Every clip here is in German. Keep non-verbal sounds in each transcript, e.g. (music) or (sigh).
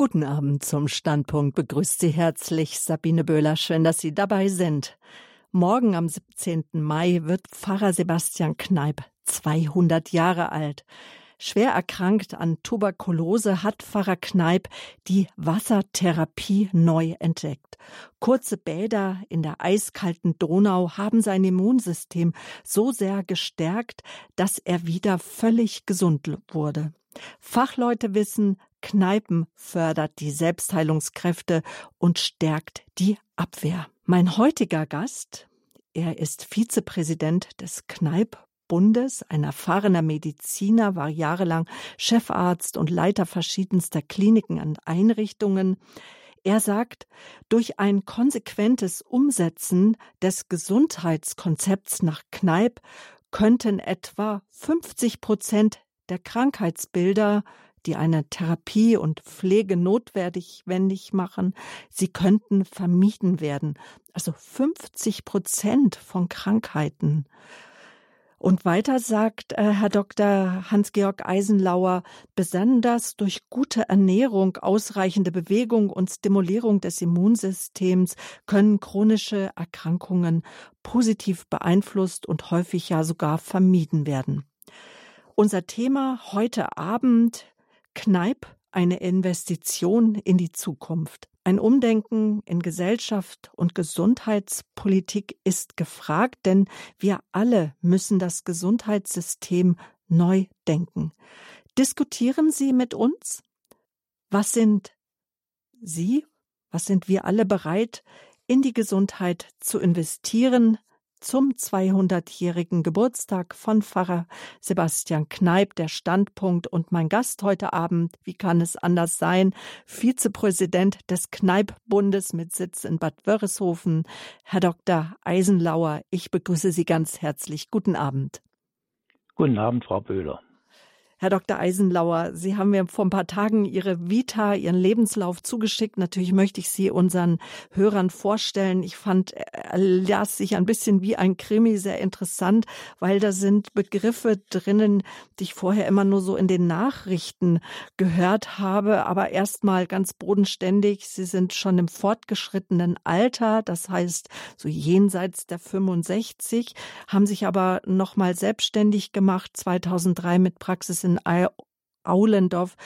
Guten Abend zum Standpunkt. Begrüßt Sie herzlich Sabine Böhler. Schön, dass Sie dabei sind. Morgen am 17. Mai wird Pfarrer Sebastian Kneip 200 Jahre alt. Schwer erkrankt an Tuberkulose hat Pfarrer Kneip die Wassertherapie neu entdeckt. Kurze Bäder in der eiskalten Donau haben sein Immunsystem so sehr gestärkt, dass er wieder völlig gesund wurde. Fachleute wissen, Kneipen fördert die Selbstheilungskräfte und stärkt die Abwehr. Mein heutiger Gast, er ist Vizepräsident des Kneip Bundes, ein erfahrener Mediziner, war jahrelang Chefarzt und Leiter verschiedenster Kliniken und Einrichtungen. Er sagt, durch ein konsequentes Umsetzen des Gesundheitskonzepts nach Kneipp könnten etwa 50 Prozent der Krankheitsbilder, die eine Therapie und Pflege notwendig machen, sie könnten vermieden werden. Also 50 Prozent von Krankheiten. Und weiter sagt äh, Herr Dr. Hans-Georg Eisenlauer, besonders durch gute Ernährung, ausreichende Bewegung und Stimulierung des Immunsystems können chronische Erkrankungen positiv beeinflusst und häufig ja sogar vermieden werden. Unser Thema heute Abend Kneip, eine Investition in die Zukunft. Ein Umdenken in Gesellschaft und Gesundheitspolitik ist gefragt, denn wir alle müssen das Gesundheitssystem neu denken. Diskutieren Sie mit uns? Was sind Sie, was sind wir alle bereit, in die Gesundheit zu investieren, zum 200-jährigen Geburtstag von Pfarrer Sebastian Kneip, der Standpunkt und mein Gast heute Abend, wie kann es anders sein, Vizepräsident des Kneip-Bundes mit Sitz in Bad Wörishofen, Herr Dr. Eisenlauer. Ich begrüße Sie ganz herzlich. Guten Abend. Guten Abend, Frau Böhler. Herr Dr. Eisenlauer, Sie haben mir vor ein paar Tagen Ihre Vita, Ihren Lebenslauf zugeschickt. Natürlich möchte ich Sie unseren Hörern vorstellen. Ich fand, er las sich ein bisschen wie ein Krimi, sehr interessant, weil da sind Begriffe drinnen, die ich vorher immer nur so in den Nachrichten gehört habe. Aber erstmal ganz bodenständig. Sie sind schon im fortgeschrittenen Alter, das heißt so jenseits der 65, haben sich aber nochmal selbstständig gemacht, 2003 mit Praxis in in Aulendorf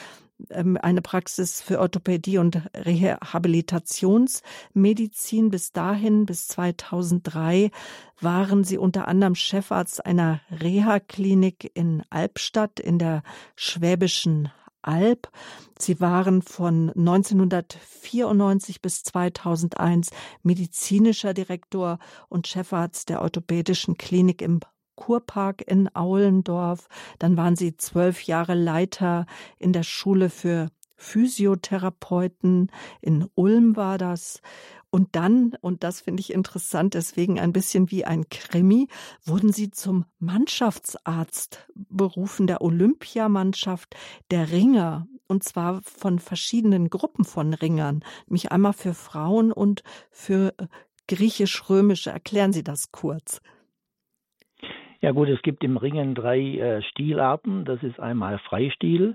ähm, eine Praxis für Orthopädie und Rehabilitationsmedizin. Bis dahin, bis 2003, waren sie unter anderem Chefarzt einer Reha-Klinik in Albstadt in der Schwäbischen Alb. Sie waren von 1994 bis 2001 medizinischer Direktor und Chefarzt der orthopädischen Klinik im Kurpark in Aulendorf. Dann waren sie zwölf Jahre Leiter in der Schule für Physiotherapeuten. In Ulm war das. Und dann, und das finde ich interessant, deswegen ein bisschen wie ein Krimi, wurden sie zum Mannschaftsarzt berufen der Olympiamannschaft der Ringer. Und zwar von verschiedenen Gruppen von Ringern. Nämlich einmal für Frauen und für äh, griechisch-römische. Erklären Sie das kurz. Ja gut, es gibt im Ringen drei äh, Stilarten. Das ist einmal Freistil.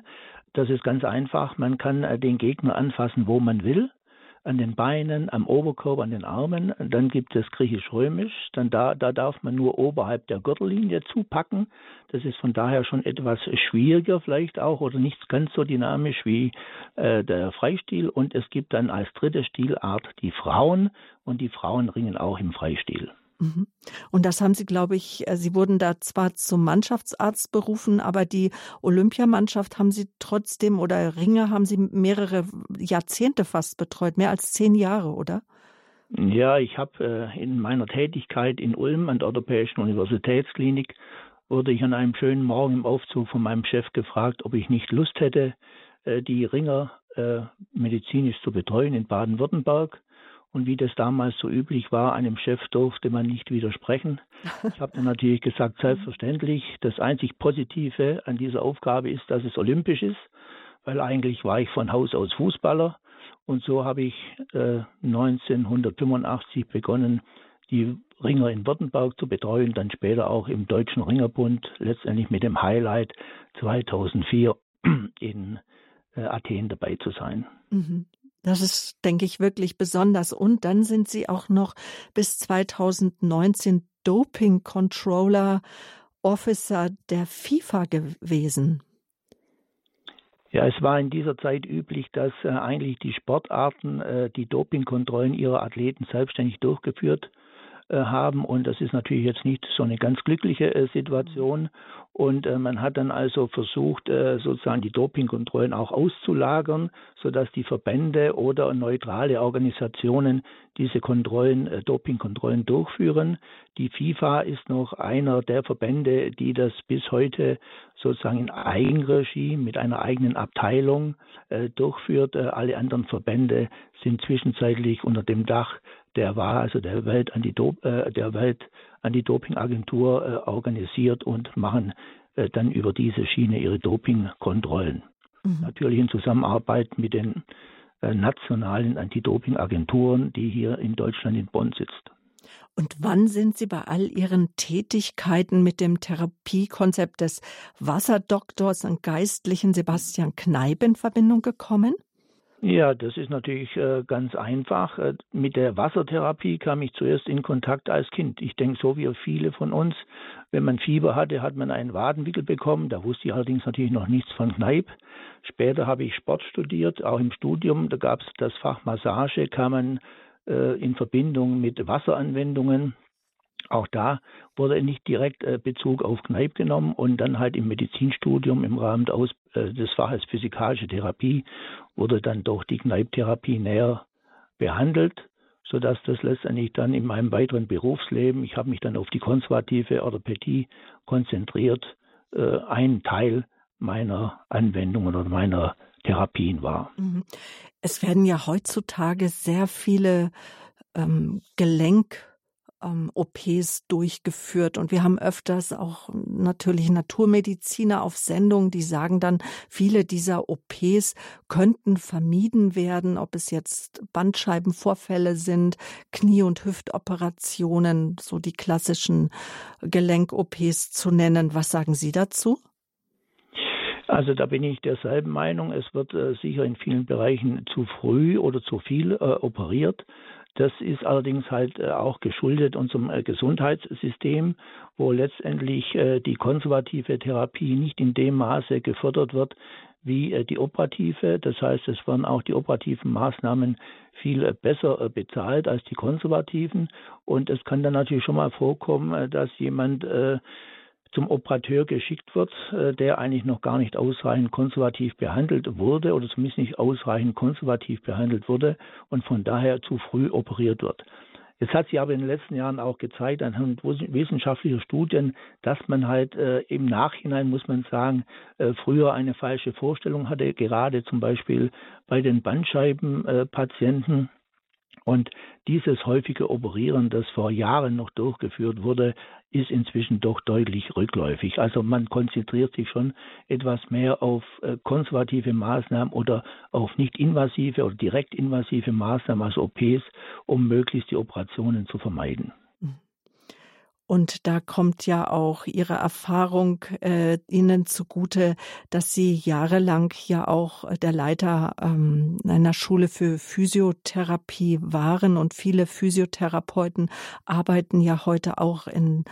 Das ist ganz einfach. Man kann äh, den Gegner anfassen, wo man will. An den Beinen, am Oberkörper, an den Armen. Dann gibt es griechisch-römisch. Da, da darf man nur oberhalb der Gürtellinie zupacken. Das ist von daher schon etwas schwieriger vielleicht auch oder nicht ganz so dynamisch wie äh, der Freistil. Und es gibt dann als dritte Stilart die Frauen. Und die Frauen ringen auch im Freistil. Mhm. Und das haben Sie, glaube ich, äh, Sie wurden da zwar zum Mannschaftsarzt berufen, aber die Olympiamannschaft haben Sie trotzdem oder Ringe haben Sie mehrere Jahrzehnte fast betreut, mehr als zehn Jahre, oder? Ja, ich habe äh, in meiner Tätigkeit in Ulm an der Europäischen Universitätsklinik wurde ich an einem schönen Morgen im Aufzug von meinem Chef gefragt, ob ich nicht Lust hätte, äh, die Ringer medizinisch zu betreuen in Baden-Württemberg. Und wie das damals so üblich war, einem Chef durfte man nicht widersprechen. Ich habe dann natürlich gesagt, (laughs) selbstverständlich, das einzig Positive an dieser Aufgabe ist, dass es olympisch ist, weil eigentlich war ich von Haus aus Fußballer. Und so habe ich äh, 1985 begonnen, die Ringer in Württemberg zu betreuen, dann später auch im Deutschen Ringerbund, letztendlich mit dem Highlight 2004 in äh, Athen dabei zu sein. Mhm. Das ist, denke ich, wirklich besonders. Und dann sind Sie auch noch bis 2019 Doping Controller Officer der FIFA gewesen. Ja, es war in dieser Zeit üblich, dass äh, eigentlich die Sportarten äh, die Dopingkontrollen ihrer Athleten selbstständig durchgeführt äh, haben. Und das ist natürlich jetzt nicht so eine ganz glückliche äh, Situation. Und äh, man hat dann also versucht, sozusagen die Dopingkontrollen auch auszulagern, sodass die Verbände oder neutrale Organisationen diese Kontrollen, Dopingkontrollen durchführen. Die FIFA ist noch einer der Verbände, die das bis heute sozusagen in Eigenregie mit einer eigenen Abteilung durchführt. alle anderen Verbände sind zwischenzeitlich unter dem Dach der war also der Welt Antidop äh, der Welt Anti-Doping-Agentur äh, organisiert und machen äh, dann über diese Schiene ihre Dopingkontrollen. Mhm. Natürlich in Zusammenarbeit mit den äh, nationalen Anti-Doping-Agenturen, die hier in Deutschland in Bonn sitzt. Und wann sind Sie bei all Ihren Tätigkeiten mit dem Therapiekonzept des Wasserdoktors und Geistlichen Sebastian Kneip in Verbindung gekommen? Ja, das ist natürlich äh, ganz einfach. Äh, mit der Wassertherapie kam ich zuerst in Kontakt als Kind. Ich denke, so wie viele von uns, wenn man Fieber hatte, hat man einen Wadenwickel bekommen. Da wusste ich allerdings natürlich noch nichts von Kneipp. Später habe ich Sport studiert, auch im Studium. Da gab es das Fach Massage, kam man äh, in Verbindung mit Wasseranwendungen. Auch da wurde nicht direkt äh, Bezug auf Kneipp genommen und dann halt im Medizinstudium im Rahmen äh, des Faches Physikalische Therapie wurde dann doch die Kneipp-Therapie näher behandelt, sodass das letztendlich dann in meinem weiteren Berufsleben, ich habe mich dann auf die konservative Orthopädie konzentriert, äh, ein Teil meiner Anwendungen oder meiner Therapien war. Mhm. Es werden ja heutzutage sehr viele ähm, Gelenk ähm, OPs durchgeführt. Und wir haben öfters auch natürlich Naturmediziner auf Sendung, die sagen dann, viele dieser OPs könnten vermieden werden, ob es jetzt Bandscheibenvorfälle sind, Knie- und Hüftoperationen, so die klassischen Gelenk-OPs zu nennen. Was sagen Sie dazu? Also da bin ich derselben Meinung. Es wird äh, sicher in vielen Bereichen zu früh oder zu viel äh, operiert. Das ist allerdings halt äh, auch geschuldet unserem äh, Gesundheitssystem, wo letztendlich äh, die konservative Therapie nicht in dem Maße gefördert wird wie die operative. Das heißt, es werden auch die operativen Maßnahmen viel besser bezahlt als die konservativen. Und es kann dann natürlich schon mal vorkommen, dass jemand zum Operateur geschickt wird, äh, der eigentlich noch gar nicht ausreichend konservativ behandelt wurde oder zumindest nicht ausreichend konservativ behandelt wurde und von daher zu früh operiert wird. Es hat sich aber in den letzten Jahren auch gezeigt, anhand wissenschaftlicher Studien, dass man halt äh, im Nachhinein, muss man sagen, äh, früher eine falsche Vorstellung hatte, gerade zum Beispiel bei den Bandscheibenpatienten. Äh, und dieses häufige Operieren, das vor Jahren noch durchgeführt wurde, ist inzwischen doch deutlich rückläufig. Also man konzentriert sich schon etwas mehr auf äh, konservative Maßnahmen oder auf nicht invasive oder direkt invasive Maßnahmen als OPs, um möglichst die Operationen zu vermeiden. Und da kommt ja auch Ihre Erfahrung äh, Ihnen zugute, dass Sie jahrelang ja auch der Leiter ähm, einer Schule für Physiotherapie waren. Und viele Physiotherapeuten arbeiten ja heute auch in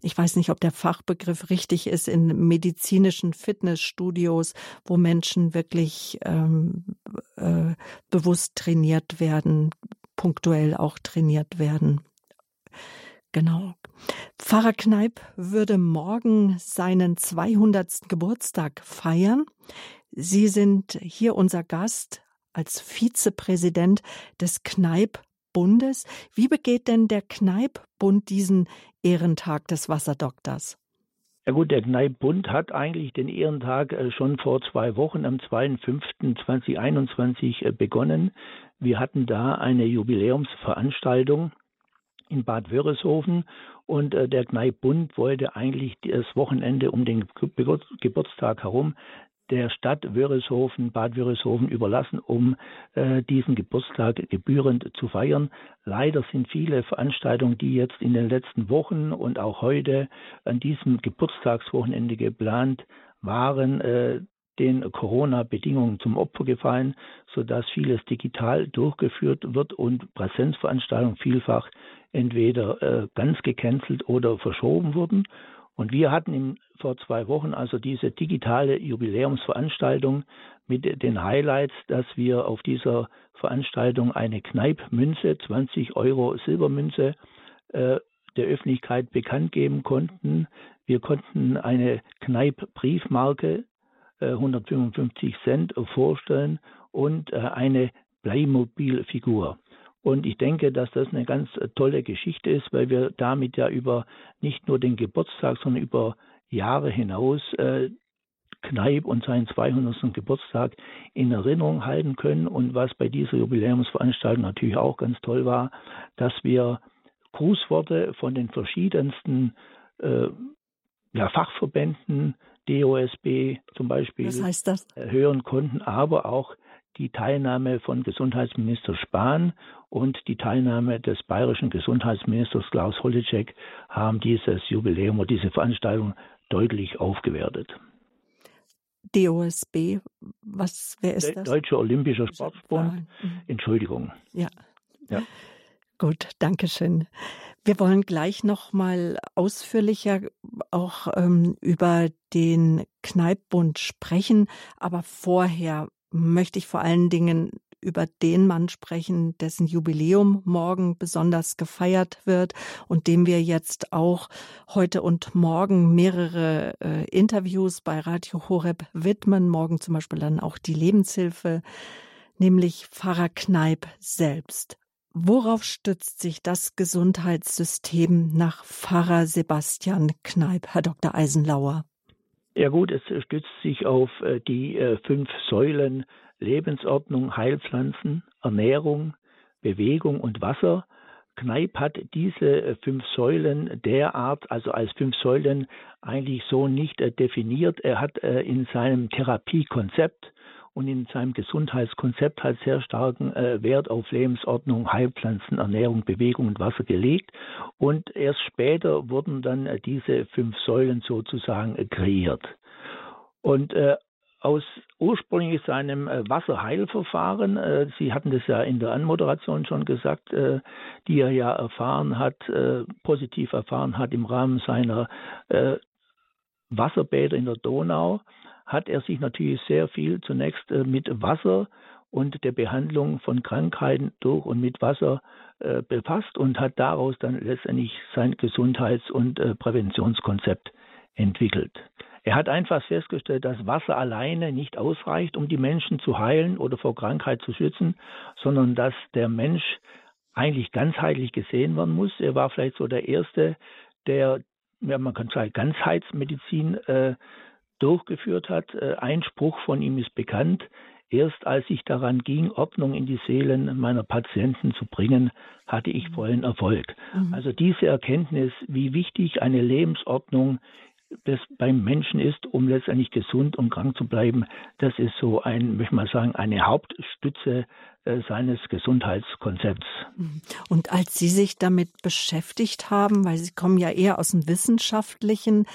ich weiß nicht, ob der Fachbegriff richtig ist, in medizinischen Fitnessstudios, wo Menschen wirklich ähm, äh, bewusst trainiert werden, punktuell auch trainiert werden. Genau. Pfarrer Kneip würde morgen seinen 200. Geburtstag feiern. Sie sind hier unser Gast als Vizepräsident des Kneip-Bundes. Wie begeht denn der Kneip-Bund diesen Ehrentag des Wasserdoktors? Ja gut, der Kneip-Bund hat eigentlich den Ehrentag äh, schon vor zwei Wochen am 2.5.2021 äh, begonnen. Wir hatten da eine Jubiläumsveranstaltung in Bad Wörishofen und äh, der Kneipp-Bund wollte eigentlich das Wochenende um den Geburtstag herum der Stadt Wörishofen, Bad Wörishofen überlassen, um äh, diesen Geburtstag gebührend zu feiern. Leider sind viele Veranstaltungen, die jetzt in den letzten Wochen und auch heute an diesem Geburtstagswochenende geplant waren, äh, den Corona-Bedingungen zum Opfer gefallen, sodass vieles digital durchgeführt wird und Präsenzveranstaltungen vielfach entweder äh, ganz gecancelt oder verschoben wurden. Und wir hatten im, vor zwei Wochen also diese digitale Jubiläumsveranstaltung mit den Highlights, dass wir auf dieser Veranstaltung eine Kneipmünze, 20 Euro Silbermünze, äh, der Öffentlichkeit bekannt geben konnten. Wir konnten eine Kneip-Briefmarke 155 äh, Cent vorstellen und äh, eine Playmobil-Figur. Und ich denke, dass das eine ganz äh, tolle Geschichte ist, weil wir damit ja über nicht nur den Geburtstag, sondern über Jahre hinaus äh, Kneip und seinen 200. Geburtstag in Erinnerung halten können. Und was bei dieser Jubiläumsveranstaltung natürlich auch ganz toll war, dass wir Grußworte von den verschiedensten äh, ja, Fachverbänden, DOSB zum Beispiel? Äh, hören konnten, aber auch die Teilnahme von Gesundheitsminister Spahn und die Teilnahme des bayerischen Gesundheitsministers Klaus Holleczek haben dieses Jubiläum oder diese Veranstaltung deutlich aufgewertet. DOSB, was, wer ist das? Deutsche Olympischer Sportbund. Mhm. Entschuldigung. Ja. ja. Gut, danke schön. Wir wollen gleich noch mal ausführlicher auch ähm, über den Kneippbund sprechen, aber vorher möchte ich vor allen Dingen über den Mann sprechen, dessen Jubiläum morgen besonders gefeiert wird und dem wir jetzt auch heute und morgen mehrere äh, Interviews bei Radio Horeb widmen. Morgen zum Beispiel dann auch die Lebenshilfe, nämlich Pfarrer Kneip selbst. Worauf stützt sich das Gesundheitssystem nach Pfarrer Sebastian Kneip, Herr Dr. Eisenlauer? Ja gut, es stützt sich auf äh, die äh, fünf Säulen Lebensordnung, Heilpflanzen, Ernährung, Bewegung und Wasser. Kneip hat diese äh, fünf Säulen derart, also als fünf Säulen eigentlich so nicht definiert. Er hat in seinem Therapiekonzept und in seinem Gesundheitskonzept halt sehr starken äh, Wert auf Lebensordnung, Heilpflanzen, Ernährung, Bewegung und Wasser gelegt. Und erst später wurden dann äh, diese fünf Säulen sozusagen äh, kreiert. Und äh, aus ursprünglich seinem äh, Wasserheilverfahren, äh, Sie hatten das ja in der Anmoderation schon gesagt, die er ja erfahren hat, positiv erfahren hat im Rahmen seiner Wasserbäder in der Donau, hat er sich natürlich sehr viel zunächst äh, mit Wasser und der Behandlung von Krankheiten durch und mit Wasser äh, befasst und hat daraus dann letztendlich sein Gesundheits- und äh, Präventionskonzept entwickelt. Er hat einfach festgestellt, dass Wasser alleine nicht ausreicht, um die Menschen zu heilen oder vor Krankheit zu schützen, sondern dass der Mensch eigentlich ganzheitlich gesehen werden muss. Er war vielleicht so der Erste, der, ja, man kann sagen, Ganzheitsmedizin äh, durchgeführt hat. Äh, ein Spruch von ihm ist bekannt. Erst als ich daran ging, Ordnung in die Seelen meiner Patienten zu bringen, hatte ich vollen Erfolg. Mhm. Also diese Erkenntnis, wie wichtig eine Lebensordnung das beim Menschen ist, um letztendlich gesund und krank zu bleiben, das ist so ein, möchte man sagen, eine Hauptstütze äh, seines Gesundheitskonzepts. Mhm. Und als Sie sich damit beschäftigt haben, weil Sie kommen ja eher aus dem Wissenschaftlichen,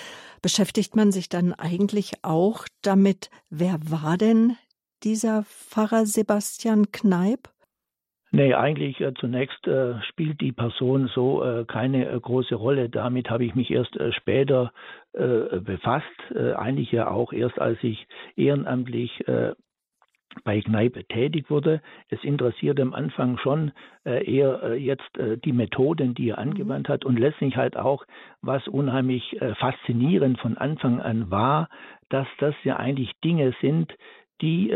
beschäftigt man sich dann eigentlich auch damit, wer war denn dieser Pfarrer Sebastian Kneip? Nee, eigentlich äh, zunächst äh, spielt die Person so äh, keine äh, große Rolle. Damit habe ich mich erst äh, später äh, befasst. eigentlich ja auch erst, als ich ehrenamtlich bei Kneipe tätig wurde. Es interessierte am Anfang schon eher jetzt die Methoden, die er mhm. angewandt hat und letztlich halt auch, was unheimlich faszinierend von Anfang an war, dass das ja eigentlich Dinge sind, die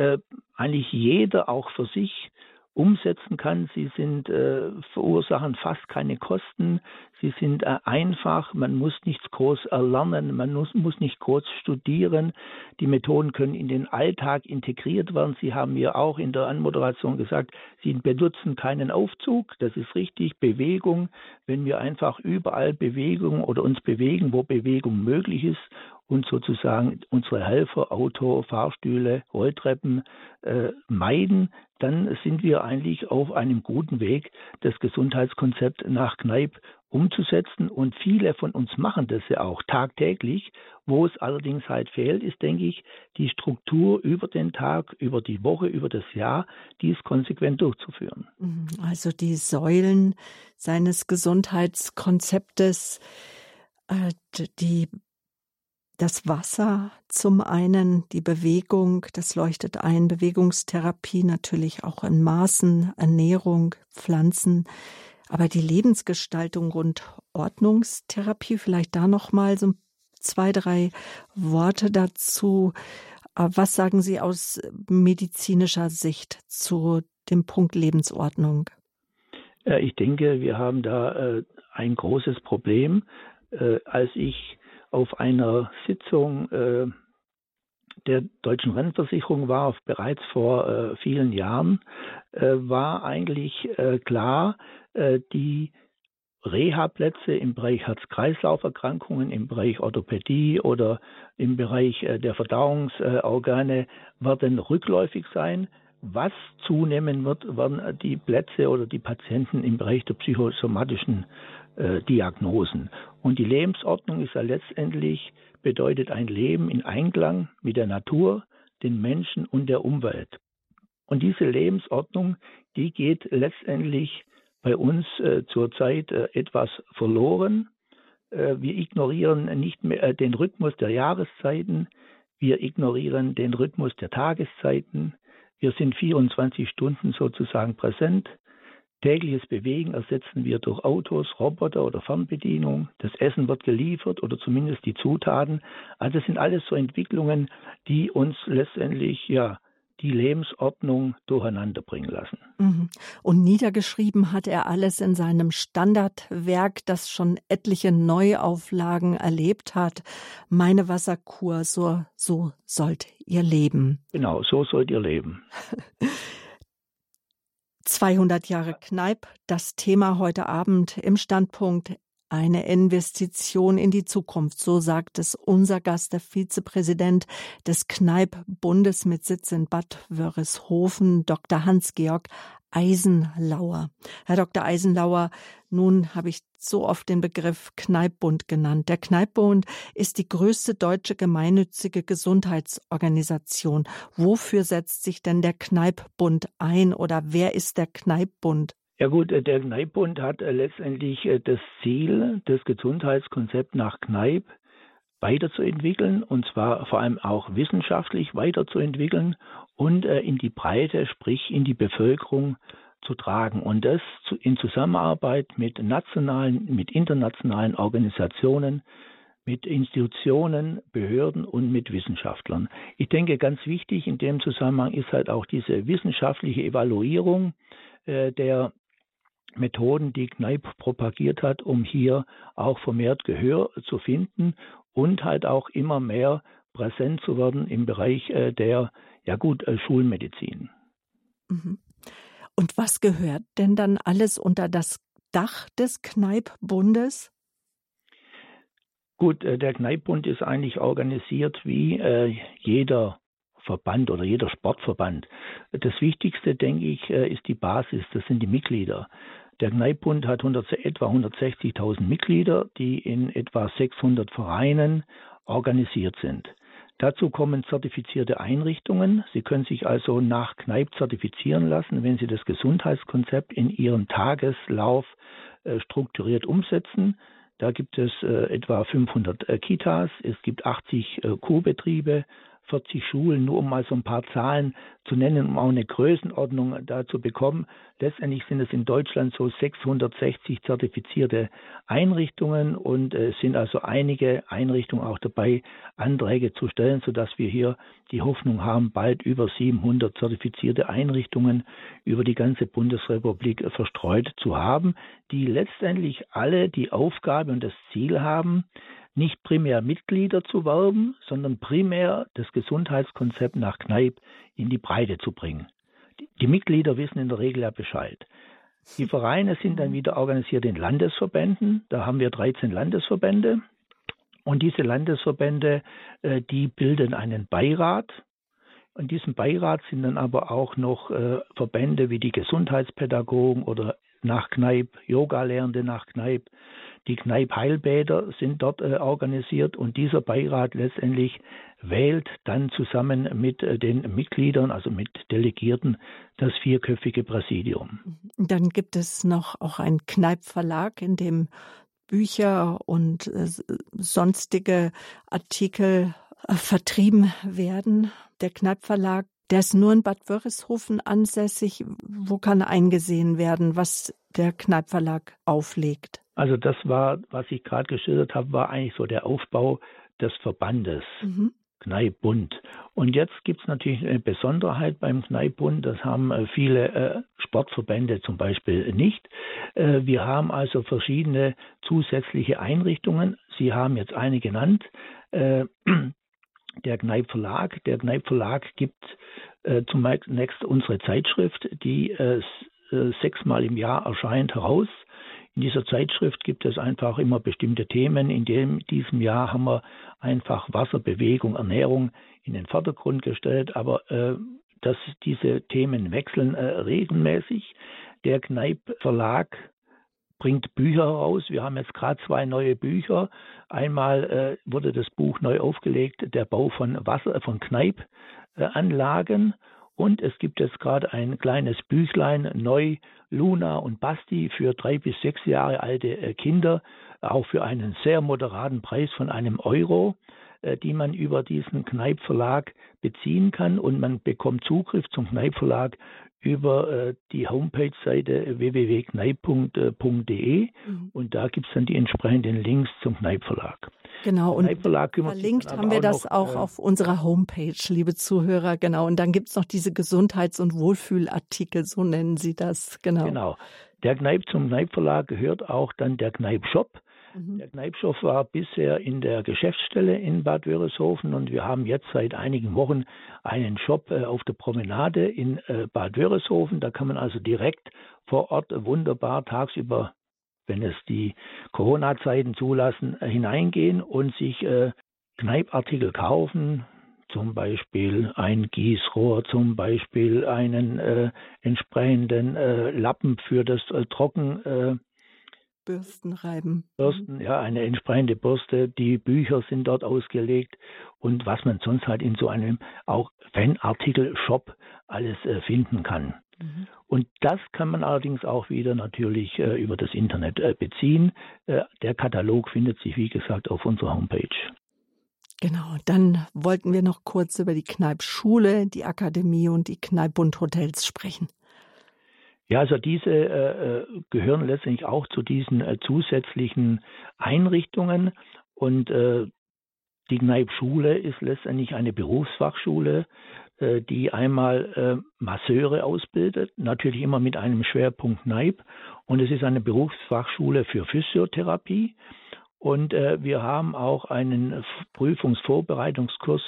eigentlich jeder auch für sich umsetzen kann. Sie sind äh, verursachen fast keine Kosten. Sie sind äh, einfach. Man muss nichts groß erlernen. Man muss, muss nicht groß studieren. Die Methoden können in den Alltag integriert werden. Sie haben mir auch in der Anmoderation gesagt, Sie benutzen keinen Aufzug. Das ist richtig. Bewegung. Wenn wir einfach überall Bewegung oder uns bewegen, wo Bewegung möglich ist und sozusagen unsere Helfer, Auto, Fahrstühle, Rolltreppen äh, meiden, dann sind wir eigentlich auf einem guten Weg, das Gesundheitskonzept nach Kneipp umzusetzen. Und viele von uns machen das ja auch tagtäglich. Wo es allerdings halt fehlt, ist, denke ich, die Struktur über den Tag, über die Woche, über das Jahr, dies konsequent durchzuführen. Mhm. Also die Säulen seines Gesundheitskonzeptes, äh, die das Wasser zum einen, die Bewegung, das leuchtet ein, Bewegungstherapie natürlich auch in Maßen, Ernährung, Pflanzen, aber die Lebensgestaltung und Ordnungstherapie, vielleicht da noch mal so zwei, drei Worte dazu. Äh, was sagen Sie aus medizinischer Sicht zu dem Punkt Lebensordnung? Äh, ich denke, wir haben da äh, ein großes Problem. Als ich auf einer Sitzung der deutschen Rentenversicherung war, bereits vor vielen Jahren, war eigentlich klar, äh, die Reha-Plätze im Bereich Herz-Kreislauf-Erkrankungen, im Bereich Orthopädie oder im Bereich äh, der Verdauungsorgane werden rückläufig sein. Was zunehmen wird, werden die Plätze oder die Patienten im Bereich der psychosomatischen äh, Diagnosen. Und die Lebensordnung ist ja letztendlich, bedeutet ein Leben in Einklang mit der Natur, den Menschen und der Umwelt. Und diese Lebensordnung, die geht letztendlich bei uns äh, zurzeit äh, etwas verloren. Äh, wir ignorieren nicht mehr äh, den Rhythmus der Jahreszeiten, wir ignorieren den Rhythmus der Tageszeiten. Wir sind 24 Stunden sozusagen präsent. Tägliches Bewegen ersetzen wir durch Autos, Roboter oder Fernbedienung. Das Essen wird geliefert oder zumindest die Zutaten. Also das sind alles so Entwicklungen, die uns letztendlich ja die Lebensordnung durcheinander bringen lassen. Mhm. Und niedergeschrieben hat er alles in seinem Standardwerk, das schon etliche Neuauflagen erlebt hat. Meine Wasserkur, so, so sollt ihr leben. Genau, so sollt ihr leben. (laughs) 200 Jahre Kneip, das Thema heute Abend im Standpunkt eine Investition in die Zukunft, so sagt es unser Gast, der Vizepräsident des Kneipp-Bundes mit Sitz in Bad Wörishofen, Dr. Hans-Georg Eisenlauer. Herr Dr. Eisenlauer, nun habe ich so oft den Begriff Kneippbund genannt. Der Kneippbund ist die größte deutsche gemeinnützige Gesundheitsorganisation. Wofür setzt sich denn der Kneippbund ein oder wer ist der Kneippbund? Ja gut, äh, der Kneippbund hat äh, letztendlich äh, das Ziel, das Gesundheitskonzept nach Kneipp weiterzuentwickeln und zwar vor allem auch wissenschaftlich weiterzuentwickeln und in die Breite, sprich in die Bevölkerung zu tragen und das in Zusammenarbeit mit nationalen, mit internationalen Organisationen, mit Institutionen, Behörden und mit Wissenschaftlern. Ich denke, ganz wichtig in dem Zusammenhang ist halt auch diese wissenschaftliche Evaluierung der Methoden, die Kneipp propagiert hat, um hier auch vermehrt Gehör zu finden und halt auch immer mehr präsent zu werden im Bereich äh, der, ja gut, äh, Schulmedizin. Mhm. Und was gehört denn dann alles unter das Dach des Kneippbundes? Gut, äh, der Kneippbund ist eigentlich organisiert wie jeder Verband oder jeder Sportverband. Das Wichtigste, denke ich, ist die Basis, das sind die Mitglieder. Der Kneippbund hat 100, etwa 160.000 Mitglieder, die in etwa 600 Vereinen organisiert sind. Dazu kommen zertifizierte Einrichtungen. Sie können sich also nach Kneipp zertifizieren lassen, wenn Sie das Gesundheitskonzept in Ihrem Tageslauf äh, strukturiert umsetzen. Da gibt es äh, etwa 500 äh, Kitas, es gibt 80 äh, Kurbetriebe, 40 Schulen, nur um mal so ein paar Zahlen zu nennen, um auch eine Größenordnung da zu bekommen. Letztendlich sind es in Deutschland so 660 zertifizierte Einrichtungen und es sind also einige Einrichtungen auch dabei, Anträge zu stellen, sodass wir hier die Hoffnung haben, bald über 700 zertifizierte Einrichtungen über die ganze Bundesrepublik verstreut zu haben, die letztendlich alle die Aufgabe und das Ziel haben, nicht primär Mitglieder zu werben, sondern primär das Gesundheitskonzept nach Kneipp in die Breite zu bringen. Die Mitglieder wissen in der Regel ja Bescheid. Die Vereine sind dann wieder organisiert in Landesverbänden. Da haben wir 13 Landesverbände. Und diese Landesverbände, äh, die bilden einen Beirat. In diesem Beirat sind dann aber auch noch äh, Verbände wie die Gesundheitspädagogen oder nach Kneipp, Yoga-Lehrende nach Kneipp. Die Kneipp-Heilbäder sind dort äh, organisiert und dieser Beirat letztendlich wählt dann zusammen mit äh, den Mitgliedern, also mit Delegierten, das vierköpfige Präsidium. Dann gibt es noch auch einen Kneipp-Verlag, in dem Bücher und äh, sonstige Artikel äh, vertrieben werden. Der Kneipp Verlag, der ist nur in Bad Wörishofen ansässig. Wo kann eingesehen werden, was der Kneipp Verlag auflegt? Also das war, was ich gerade geschildert habe, war eigentlich so der Aufbau des Verbandes. Mhm. Kneippbund. Und jetzt gibt es natürlich eine Besonderheit beim Kneippbund, das haben äh, viele äh, Sportverbände zum Beispiel nicht. Äh, wir haben also verschiedene zusätzliche Einrichtungen. Sie haben jetzt eine genannt. Äh, der Kneipp Verlag. Der Kneipp Verlag gibt äh, zunächst unsere Zeitschrift, die äh, sechsmal im Jahr erscheint, heraus. In dieser Zeitschrift gibt es einfach immer bestimmte Themen. In dem, diesem Jahr haben wir einfach Wasser, Bewegung, Ernährung in den Vordergrund gestellt, aber äh, dass diese Themen wechseln äh, regelmäßig. Der Kneipp Verlag bringt Bücher heraus. Wir haben jetzt gerade zwei neue Bücher. Einmal äh, wurde das Buch neu aufgelegt, der Bau von Wasser, von Kneipp-Anlagen. Und es gibt jetzt gerade ein kleines Büchlein, neu Luna und Basti für drei bis sechs Jahre alte äh, Kinder, auch für einen sehr moderaten Preis von einem Euro, äh, die man über diesen Kneipp Verlag beziehen kann. Und man bekommt Zugriff zum Kneipp Verlag über äh, die Homepage-Seite www.kneip.de mhm. und da gibt es dann die entsprechenden Links zum Kneipp Verlag. Genau, und verlinkt haben wir das auch, noch, auch auf unserer Homepage, liebe Zuhörer, genau. Und dann gibt es noch diese Gesundheits- und Wohlfühlartikel, so nennen Sie das, genau. Genau. Der Kneipp zum Kneipp Verlag gehört auch dann der Kneipp Shop. Mhm. Der Kneipshof war bisher in der Geschäftsstelle in Bad Wörishofen und wir haben jetzt seit einigen Wochen einen Shop äh, auf der Promenade in äh, Bad Wörishofen. Da kann man also direkt vor Ort wunderbar tagsüber wenn es die Corona-Zeiten zulassen, äh, hineingehen und sich äh, Kneipartikel kaufen, zum Beispiel ein Gießrohr, zum Beispiel einen äh, entsprechenden äh, Lappen für das äh, Trocken. Bürsten reiben. Bürsten, ja, eine entsprechende Bürste. Die Bücher sind dort ausgelegt und was man sonst halt in so einem auch Fanartikel-Shop alles äh, finden kann. Mhm. Und das kann man allerdings auch wieder natürlich äh, über das Internet äh, beziehen. Äh, der Katalog findet sich, wie gesagt, auf unserer Homepage. Genau, dann wollten wir noch kurz über die Kneipschule, die Akademie und die Kneippbund Hotels sprechen. Ja, also diese äh, äh, gehören letztendlich auch zu diesen äh, zusätzlichen Einrichtungen. Und äh, die Kneippschule ist letztendlich eine Berufsfachschule, äh, die einmal äh, Masseure ausbildet, natürlich immer mit einem Schwerpunkt Kneipp und es ist eine Berufsfachschule für Physiotherapie. Und wir haben auch einen Prüfungsvorbereitungskurs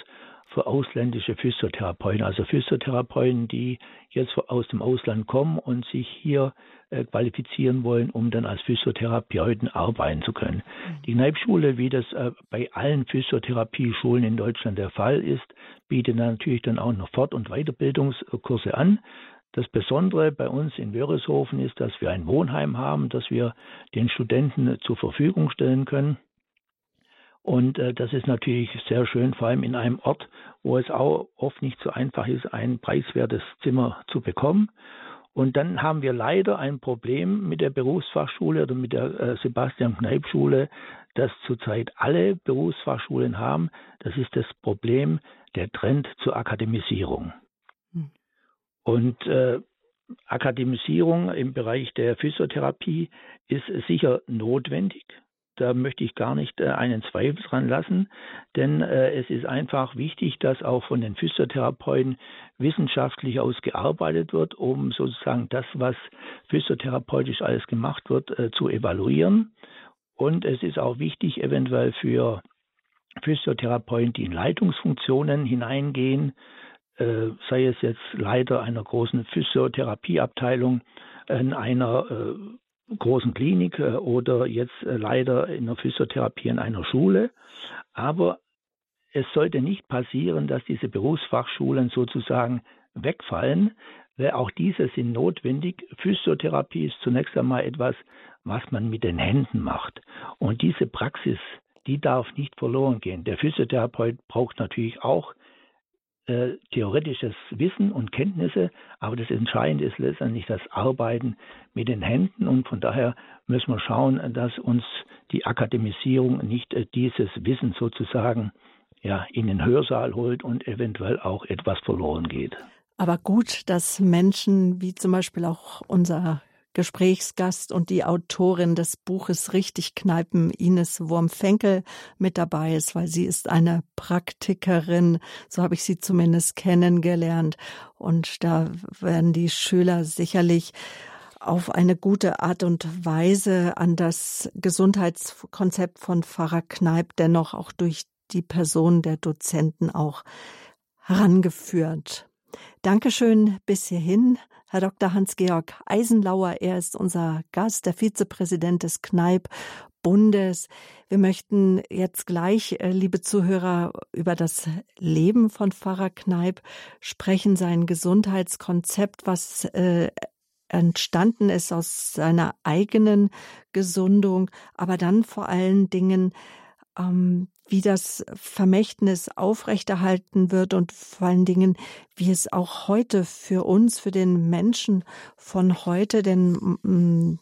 für ausländische Physiotherapeuten, also Physiotherapeuten, die jetzt aus dem Ausland kommen und sich hier äh, qualifizieren wollen, um dann als Physiotherapeuten arbeiten zu können. Mhm. Die Kneipschule, wie das äh, bei allen Physiotherapieschulen in Deutschland der Fall ist, bietet natürlich dann auch noch Fort- und Weiterbildungskurse an. Das Besondere bei uns in Wörishofen ist, dass wir ein Wohnheim haben, das wir den Studenten zur Verfügung stellen können. Und äh, das ist natürlich sehr schön, vor allem in einem Ort, wo es auch oft nicht so einfach ist, ein preiswertes Zimmer zu bekommen. Und dann haben wir leider ein Problem mit der Berufsfachschule oder mit der äh, Sebastian Kneip Schule, das zurzeit alle Berufsfachschulen haben. Das ist das Problem der Trend zur Akademisierung. Hm. Und äh, Akademisierung im Bereich der Physiotherapie ist sicher notwendig da möchte ich gar nicht äh, einen Zweifel dran lassen, denn äh, es ist einfach wichtig, dass auch von den Physiotherapeuten wissenschaftlich ausgearbeitet wird, um sozusagen das, was physiotherapeutisch alles gemacht wird, äh, zu evaluieren. Und es ist auch wichtig, eventuell für Physiotherapeuten, die in Leitungsfunktionen hineingehen, sei es jetzt Leiter einer großen Physiotherapieabteilung, in einer großen Klinik äh, oder jetzt äh, leider in der Physiotherapie in einer Schule. Aber es sollte nicht passieren, dass diese Berufsfachschulen sozusagen wegfallen, auch diese sind notwendig. Physiotherapie ist zunächst einmal etwas, was man mit den Händen macht. Und diese Praxis, die darf nicht verloren gehen. Der Physiotherapeut braucht natürlich auch äh, theoretisches Wissen und Kenntnisse, aber das Entscheidende ist letztendlich das Arbeiten mit den Händen und von daher müssen wir schauen, dass uns die Akademisierung nicht äh, dieses Wissen sozusagen ja, in den Hörsaal holt und eventuell auch etwas verloren geht. Aber gut, dass Menschen wie zum Beispiel auch unser Gesprächsgast und die Autorin des Buches Richtig Kneipen, Ines Wurmfenkel, mit dabei ist, weil sie ist eine Praktikerin, so habe ich sie zumindest kennengelernt. Und da werden die Schüler sicherlich auf eine gute Art und Weise an das Gesundheitskonzept von Pfarrer Kneip dennoch auch durch die Person der Dozenten auch herangeführt. Dankeschön bis hierhin. Herr Dr. Hans-Georg Eisenlauer, er ist unser Gast, der Vizepräsident des Kneipp Bundes. Wir möchten jetzt gleich, äh, liebe Zuhörer, über das Leben von Pfarrer Kneip sprechen, sein Gesundheitskonzept, was äh, entstanden ist aus seiner eigenen Gesundung, aber dann vor allen Dingen ähm, wie das Vermächtnis aufrechterhalten wird und vor allen Dingen, wie es auch heute für uns, für den Menschen von heute, denn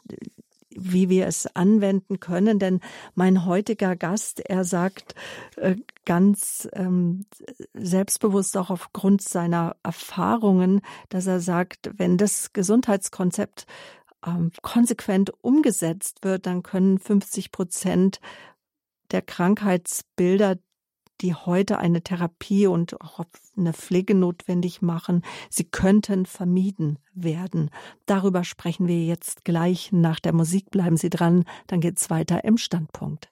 wie wir es anwenden können. Denn mein heutiger Gast, er sagt äh, ganz ähm, selbstbewusst auch aufgrund seiner Erfahrungen, dass er sagt, wenn das Gesundheitskonzept ähm, konsequent umgesetzt wird, dann können 50 Prozent der Krankheitsbilder, die heute eine Therapie und auch eine Pflege notwendig machen, sie könnten vermieden werden. Darüber sprechen wir jetzt gleich nach der Musik. Bleiben Sie dran, dann geht's weiter im Standpunkt.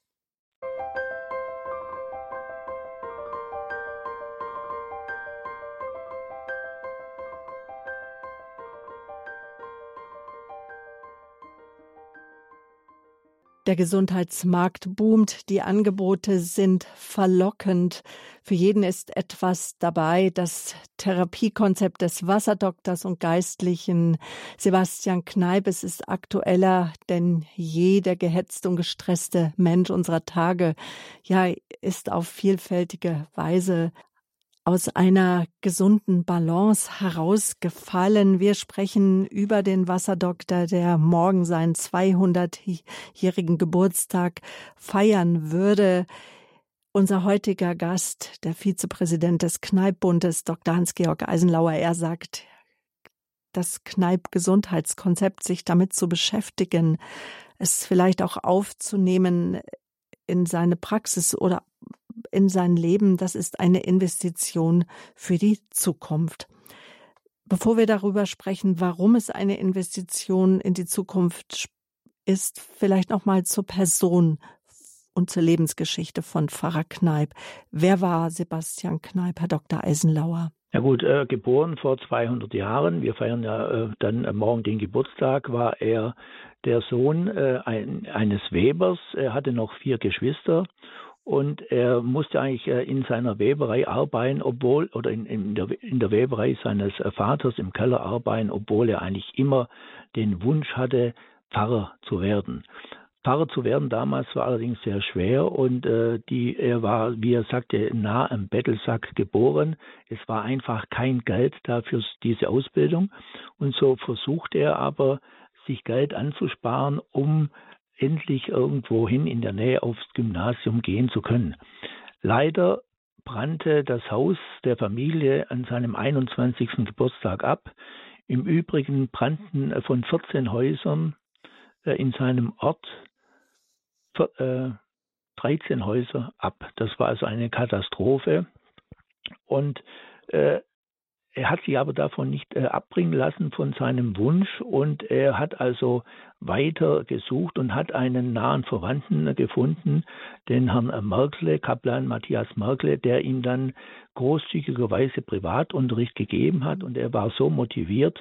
Der Gesundheitsmarkt boomt, die Angebote sind verlockend. Für jeden ist etwas dabei. Das Therapiekonzept des Wasserdoktors und Geistlichen Sebastian Kneipes ist aktueller denn je. Der gehetzte und gestresste Mensch unserer Tage, ja, ist auf vielfältige Weise aus einer gesunden Balance herausgefallen. Wir sprechen über den Wasserdoktor, der morgen seinen 200-jährigen Geburtstag feiern würde. Unser heutiger Gast, der Vizepräsident des Kneippbundes, Dr. Hans-Georg Eisenlauer, er sagt, das Kneipp-Gesundheitskonzept, sich damit zu beschäftigen, es vielleicht auch aufzunehmen in seine Praxis oder in sein Leben, das ist eine Investition für die Zukunft. Bevor wir darüber sprechen, warum es eine Investition in die Zukunft ist, vielleicht noch mal zur Person und zur Lebensgeschichte von Pfarrer Kneip. Wer war Sebastian Kneip, Herr Dr. Eisenlauer? Ja gut, äh, geboren vor 200 Jahren, wir feiern ja äh, dann morgen den Geburtstag, war er der Sohn äh, ein, eines Webers. Er hatte noch vier Geschwister und er musste eigentlich äh, in seiner Weberei arbeiten, obwohl, oder in, in, der, in der Weberei seines äh, Vaters im Keller arbeiten, obwohl er eigentlich immer den Wunsch hatte, Pfarrer zu werden. Pfarrer zu werden damals war allerdings sehr schwer und äh, die, er war, wie er sagte, nah am Bettelsack geboren. Es war einfach kein Geld da für diese Ausbildung und so versuchte er aber, sich Geld anzusparen, um endlich irgendwohin in der Nähe aufs Gymnasium gehen zu können. Leider brannte das Haus der Familie an seinem 21. Geburtstag ab. Im Übrigen brannten von 14 Häusern äh, in seinem Ort 13 äh, Häuser ab. Das war also eine Katastrophe. Und äh, er hat sich aber davon nicht äh, abbringen lassen von seinem Wunsch und er hat also weiter gesucht und hat einen nahen Verwandten gefunden, den Herrn Merkle, Kaplan Matthias Merkle, der ihm dann großzügigerweise Privatunterricht gegeben hat und er war so motiviert,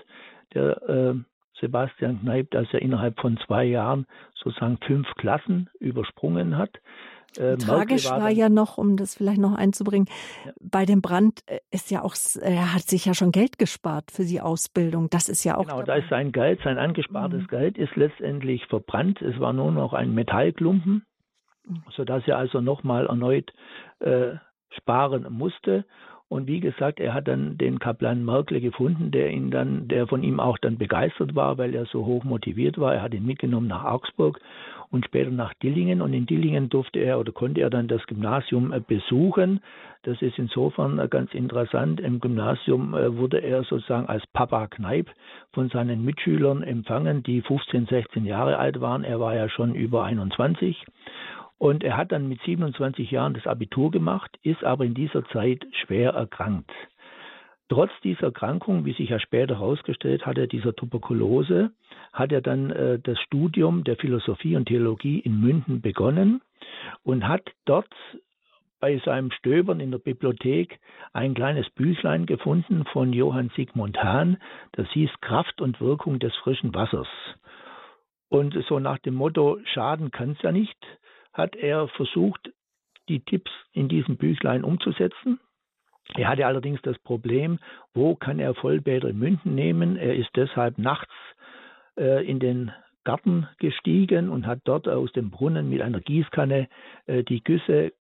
der äh, Sebastian Kneip, dass er innerhalb von zwei Jahren sozusagen fünf Klassen übersprungen hat. Äh, Tragisch war, war ja noch, um das vielleicht noch einzubringen, ja. bei dem Brand äh, ist ja auch, er hat sich ja schon Geld gespart für die Ausbildung. Das ist ja auch. Genau, dabei. da ist sein Geld, sein angespartes mhm. Geld ist letztendlich verbrannt. Es war nur noch ein Metallklumpen, mhm. sodass er also nochmal erneut äh, sparen musste. Und wie gesagt, er hat dann den Kaplan Merkle gefunden, der ihn dann, der von ihm auch dann begeistert war, weil er so hoch motiviert war. Er hat ihn mitgenommen nach Augsburg und später nach Dillingen. Und in Dillingen durfte er oder konnte er dann das Gymnasium äh, besuchen. Das ist insofern äh, ganz interessant. Im Gymnasium äh, wurde er sozusagen als Papa Kneip von seinen Mitschülern empfangen, die 15, 16 Jahre alt waren. Er war ja schon über 21. Und er hat dann mit 27 Jahren das Abitur gemacht, ist aber in dieser Zeit schwer erkrankt. Trotz dieser Erkrankung, wie sich ja später herausgestellt hatte, dieser Tuberkulose, hat er dann äh, das Studium der Philosophie und Theologie in München begonnen und hat dort bei seinem Stöbern in der Bibliothek ein kleines Büchlein gefunden von Johann Sigmund Hahn, das hieß Kraft und Wirkung des frischen Wassers. Und so nach dem Motto, Schaden kann es ja nicht, hat er versucht, die Tipps in diesem Büchlein umzusetzen. Er hatte allerdings das Problem, wo kann er Vollbäder in München nehmen? Er ist deshalb nachts äh, in den Garten gestiegen und hat dort aus dem Brunnen mit einer Gießkanne äh, die Güsse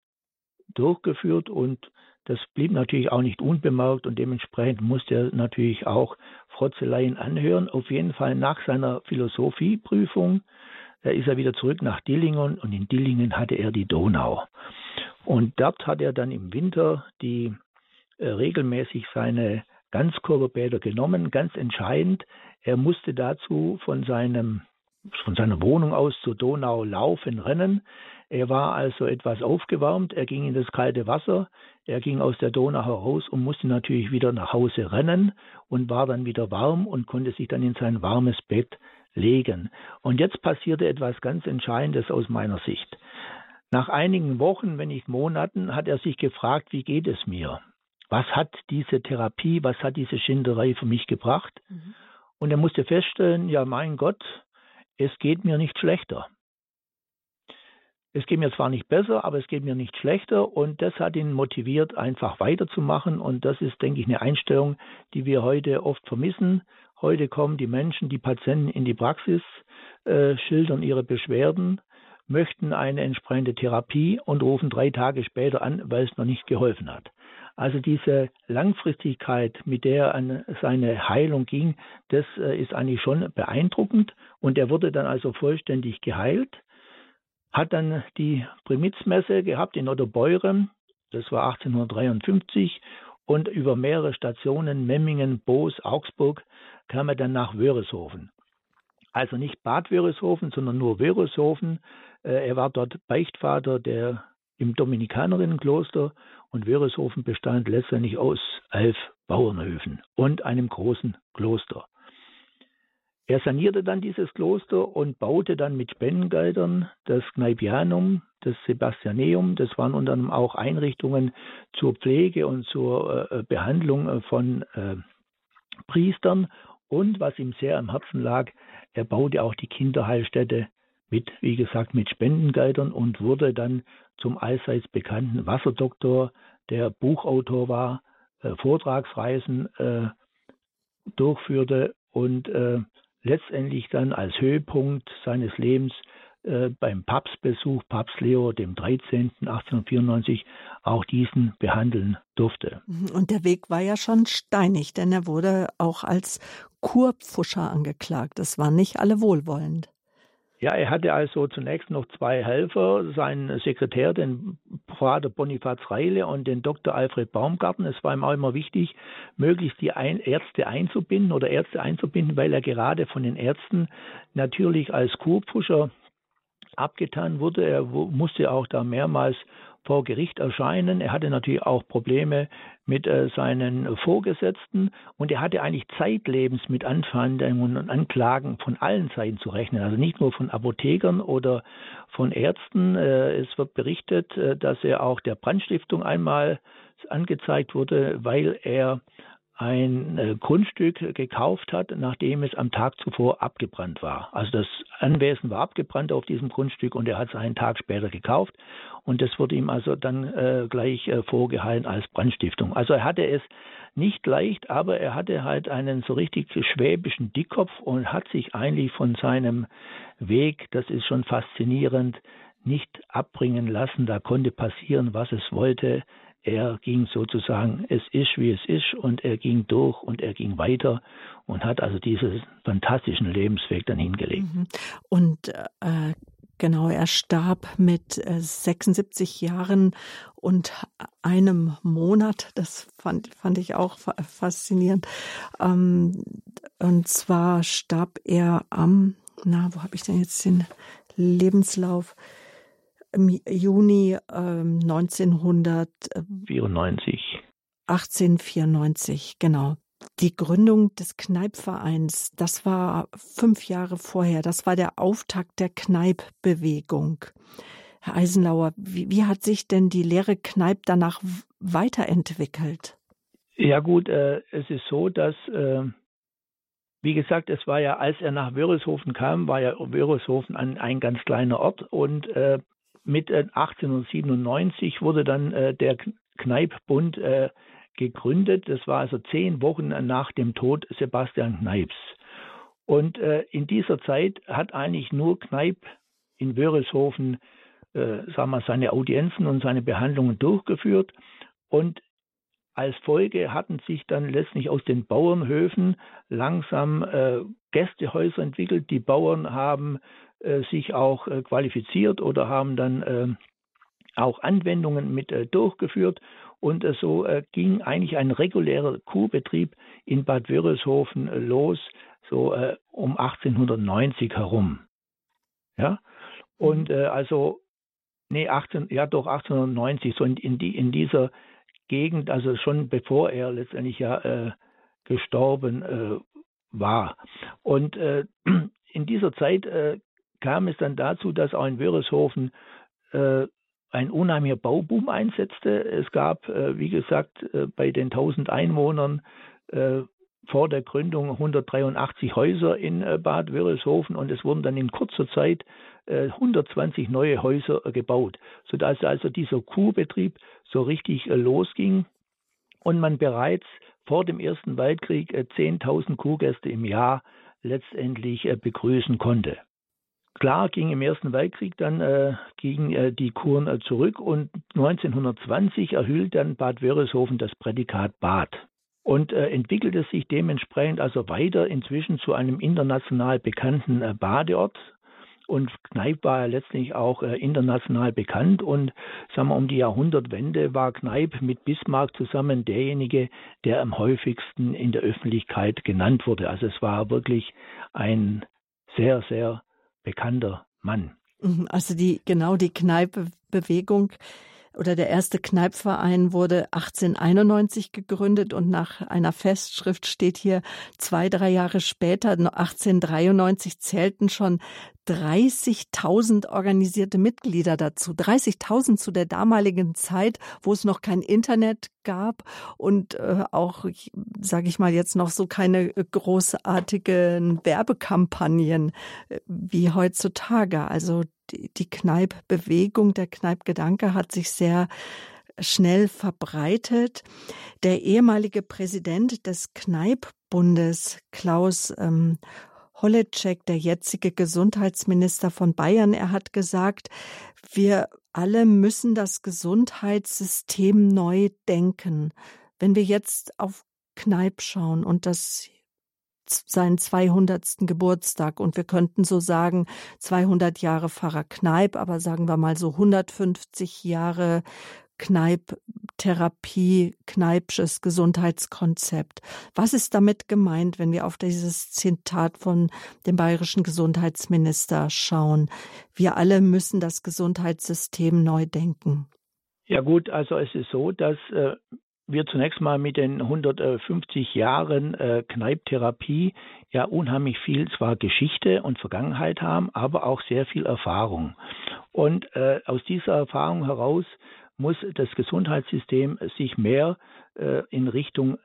durchgeführt und das blieb natürlich auch nicht unbemerkt und dementsprechend musste er natürlich auch Frotzeleien anhören. Auf jeden Fall nach seiner Philosophieprüfung da ist er wieder zurück nach Dillingen und in Dillingen hatte er die Donau. Und dort hat er dann im Winter die äh, regelmäßig seine Ganzkörperbäder genommen. Ganz entscheidend, er musste dazu von seinem von seiner Wohnung aus zur Donau laufen, rennen. Er war also etwas aufgewärmt, er ging in das kalte Wasser, er ging aus der Donau heraus und musste natürlich wieder nach Hause rennen und war dann wieder warm und konnte sich dann in sein warmes Bett legen. Und jetzt passierte etwas ganz Entscheidendes aus meiner Sicht. Nach einigen Wochen, wenn nicht Monaten, hat er sich gefragt, wie geht es mir? Was hat diese Therapie, was hat diese Schinderei für mich gebracht? Mhm. Und er musste feststellen, ja mein Gott, es geht mir nicht schlechter. Es geht mir zwar nicht besser, aber es geht mir nicht schlechter und das hat ihn motiviert, einfach weiterzumachen und das ist, denke ich, eine Einstellung, die wir heute oft vermissen. Heute kommen die Menschen, die Patienten in die Praxis, äh, schildern ihre Beschwerden, möchten eine entsprechende Therapie und rufen drei Tage später an, weil es noch nicht geholfen hat. Also diese Langfristigkeit, mit der er an seine Heilung ging, das äh, ist eigentlich schon beeindruckend. Und er wurde dann also vollständig geheilt, hat dann die Primizmesse gehabt in Ottobeuren, das war 1853, und über mehrere Stationen, Memmingen, Boos, Augsburg, kam er dann nach Wörishofen. Also nicht Bad Wörishofen, sondern nur Wörishofen. Äh, er war dort Beichtvater der, im Dominikanerinnenkloster und Wörishofen bestand letztendlich aus elf Bauernhöfen und einem großen Kloster. Er sanierte dann dieses Kloster und baute dann mit Spendengeldern das Kneipianum, das Sebastianeum. Das waren unter anderem auch Einrichtungen zur Pflege und zur äh, Behandlung von äh, Priestern. Und was ihm sehr am Herzen lag, er baute auch die Kinderheilstätte mit, wie gesagt, mit Spendengeldern und wurde dann zum allseits bekannten Wasserdoktor, der Buchautor war, äh, Vortragsreisen äh, durchführte und äh, letztendlich dann als Höhepunkt seines Lebens äh, beim Papstbesuch Papst Leo dem 13. 1894 auch diesen behandeln durfte. Und der Weg war ja schon steinig, denn er wurde auch als Kurpfuscher angeklagt. Das waren nicht alle wohlwollend. Ja, er hatte also zunächst noch zwei Helfer, seinen Sekretär, den Pater Bonifaz Reile und den Dr. Alfred Baumgarten. Es war ihm auch immer wichtig, möglichst die Ärzte einzubinden oder Ärzte einzubinden, weil er gerade von den Ärzten natürlich als Kurpfuscher abgetan wurde. Er musste auch da mehrmals vor Gericht erscheinen. Er hatte natürlich auch Probleme mit äh, seinen Vorgesetzten und er hatte eigentlich zeitlebens mit Anfeindungen und Anklagen von allen Seiten zu rechnen. Also nicht nur von Apothekern oder von Ärzten. Äh, es wird berichtet, äh, dass er auch der Brandstiftung einmal angezeigt wurde, weil er ein äh, Grundstück gekauft hat, nachdem es am Tag zuvor abgebrannt war. Also das Anwesen war abgebrannt auf diesem Grundstück und er hat es einen Tag später gekauft und das wurde ihm also dann äh, gleich äh, vorgehalten als Brandstiftung. Also er hatte es nicht leicht, aber er hatte halt einen so richtig schwäbischen Dickkopf und hat sich eigentlich von seinem Weg, das ist schon faszinierend, nicht abbringen lassen. Da konnte passieren, was es wollte. Er ging sozusagen, es ist wie es ist und er ging durch und er ging weiter und hat also diesen fantastischen Lebensweg dann hingelegt. Mhm. Und äh, genau, er starb mit 76 äh, Jahren und einem Monat. Das fand, fand ich auch faszinierend. Ähm, und zwar starb er am, na, wo habe ich denn jetzt den Lebenslauf? Im Juni ähm, 1994. 1894, genau. Die Gründung des Kneipvereins, das war fünf Jahre vorher. Das war der Auftakt der Kneipbewegung. Herr Eisenlauer, wie, wie hat sich denn die Lehre Kneip danach weiterentwickelt? Ja gut, äh, es ist so, dass, äh, wie gesagt, es war ja, als er nach Wörishofen kam, war ja Wörishofen ein, ein ganz kleiner Ort und äh, mit 1897 äh, wurde dann äh, der Kneippbund äh, gegründet. Das war also zehn Wochen nach dem Tod Sebastian Kneips. Und in dieser Zeit hat eigentlich nur Kneipp in Wörishofen sagen wir, seine Audienzen und seine Behandlungen durchgeführt. Und als Folge hatten sich dann letztlich aus den Bauernhöfen langsam äh, Gästehäuser entwickelt. Die Bauern haben sich auch äh, qualifiziert oder haben dann äh, auch Anwendungen mit durchgeführt. Und so ging eigentlich ein regulärer Kuhbetrieb in Bad Wörishofen los, so um 1890 herum. Ja, und mhm. also, nee, 18, ja doch 1890, so in, in, die, in dieser Gegend, also schon bevor er letztendlich ja äh, gestorben äh, war. Und äh, (clears throat) in dieser Zeit kam es dann dazu, dass auch in Wörishofen äh, ein unheimlicher Bauboom einsetzte. Es gab, äh, wie gesagt, äh, bei den 1000 Einwohnern äh, vor der Gründung 183 Häuser in äh, Bad Wörishofen und es wurden dann in kurzer Zeit 120 äh, neue Häuser gebaut, sodass also dieser Kuhbetrieb so richtig losging und man bereits vor dem Ersten Weltkrieg 10.000 Kuhgäste im Jahr letztendlich begrüßen konnte. Klar ging im Ersten Weltkrieg dann äh, gegen äh, die Kuren äh, zurück und 1920 erhielt dann Bad Wörishofen das Prädikat Bad und äh, entwickelte sich dementsprechend also weiter inzwischen zu einem international bekannten äh, Badeort. Und Kneipp war ja letztlich auch äh, international bekannt und sagen wir um die Jahrhundertwende war Kneipp mit Bismarck zusammen derjenige, der am häufigsten in der Öffentlichkeit genannt wurde. Also es war wirklich ein sehr, sehr bekannter Mann. Mhm, also die genau die Kneippbewegung oder der erste Kneipverein wurde 1891 gegründet und nach einer Festschrift steht hier, zwei, drei Jahre später, 1893, zählten schon 30.000 organisierte Mitglieder dazu. 30.000 zu der damaligen Zeit, wo es noch kein Internet gab und äh, auch, sage ich mal jetzt noch so keine großartigen Werbekampagnen äh, wie heutzutage. Also die, die Kneippbewegung, der Kneippgedanke hat sich sehr schnell verbreitet. Der ehemalige Präsident des Kneippbundes, Klaus ähm, Holleczek, der jetzige Gesundheitsminister von Bayern, er hat gesagt, wir alle müssen das Gesundheitssystem neu denken. Wenn wir jetzt auf Kneipp schauen und das seinen 200. Geburtstag und wir könnten so sagen 200 Jahre Pfarrer Kneip, aber sagen wir mal so 150 Jahre Kneipp-Therapie, Kneipsches Gesundheitskonzept. Was ist damit gemeint, wenn wir auf dieses Zitat von dem bayerischen Gesundheitsminister schauen? Wir alle müssen das Gesundheitssystem neu denken. Ja gut, also es ist so, dass äh, wir zunächst mal mit den 150 Jahren äh, Kneipptherapie ja unheimlich viel zwar Geschichte und Vergangenheit haben, aber auch sehr viel Erfahrung. Und äh, aus dieser Erfahrung heraus muss das Gesundheitssystem sich mehr äh, in Richtung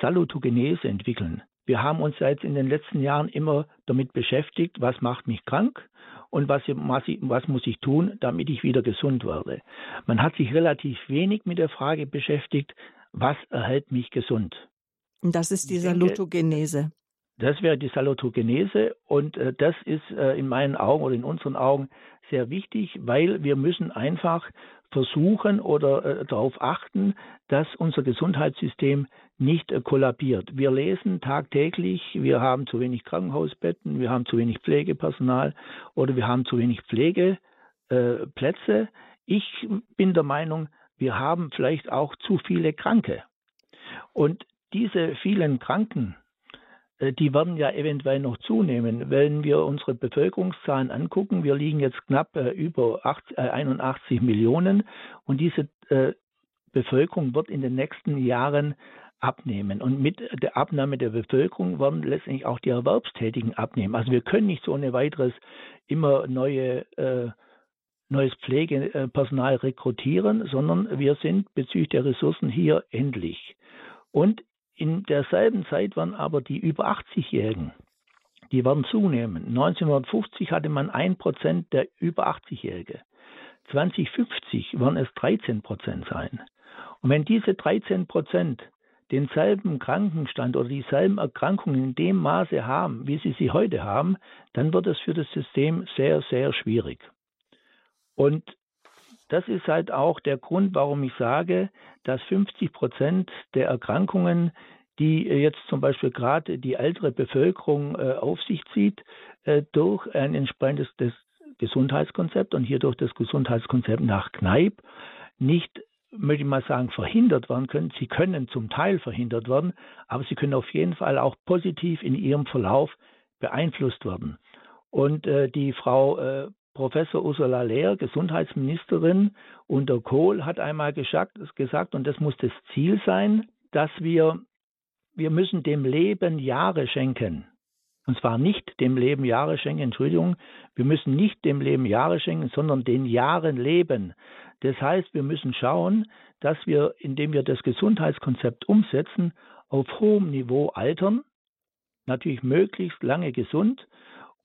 Salutogenese entwickeln. Wir haben uns jetzt in den letzten Jahren immer damit beschäftigt, was macht mich krank und was, was, muss ich tun, damit ich wieder gesund werde. Man hat sich relativ wenig mit der Frage beschäftigt, was erhält mich gesund. Und das ist die Salutogenese. Das wäre die Salutogenese und äh, das ist äh, in meinen Augen oder in unseren Augen sehr wichtig, weil wir müssen einfach versuchen oder äh, darauf achten, dass unser Gesundheitssystem nicht äh, kollabiert. Wir lesen tagtäglich, wir haben zu wenig Krankenhausbetten, wir haben zu wenig Pflegepersonal oder wir haben zu wenig Pflegeplätze. Äh, ich bin der Meinung, wir haben vielleicht auch zu viele Kranke. Und diese vielen Kranken, äh, die werden ja eventuell noch zunehmen. Wenn wir unsere Bevölkerungszahlen angucken, wir liegen jetzt knapp äh, über 80, äh, 81 Millionen und diese Bevölkerung wird in den nächsten Jahren abnehmen. Und mit der Abnahme der Bevölkerung werden letztendlich auch die Erwerbstätigen abnehmen. Also wir können nicht so ohne weiteres immer neue äh, neues Pflegepersonal rekrutieren, sondern wir sind bezüglich der Ressourcen hier endlich. Und in derselben Zeit waren aber die über 80-Jährigen, die werden zunehmen. 1950 hatte man 1% der über 80-Jährige. 2050 werden es 13% sein. Und wenn diese 13% denselben Krankenstand oder dieselben Erkrankungen in dem Maße haben, wie sie sie heute haben, dann wird es für das System sehr, sehr schwierig. Und das ist halt auch der Grund, warum ich sage, dass 50 Prozent der Erkrankungen, die jetzt zum Beispiel gerade die ältere Bevölkerung äh, auf sich zieht, äh, durch ein entsprechendes Gesundheitskonzept und hier durch das Gesundheitskonzept nach Kneipp nicht möchte ich mal sagen, verhindert werden können. Sie können zum Teil verhindert werden, aber sie können auf jeden Fall auch positiv in ihrem Verlauf beeinflusst werden. Und äh, die Frau äh, Professor Ursula Lehr, Gesundheitsministerin unter Kohl, hat einmal gesagt, und das muss das Ziel sein, dass wir, wir müssen dem Leben Jahre schenken. Und zwar nicht dem Leben Jahre schenken, Entschuldigung, wir müssen nicht dem Leben Jahre schenken, sondern den Jahren leben. Das heißt, wir müssen schauen, dass wir, indem wir das Gesundheitskonzept umsetzen, auf hohem Niveau altern, natürlich möglichst lange gesund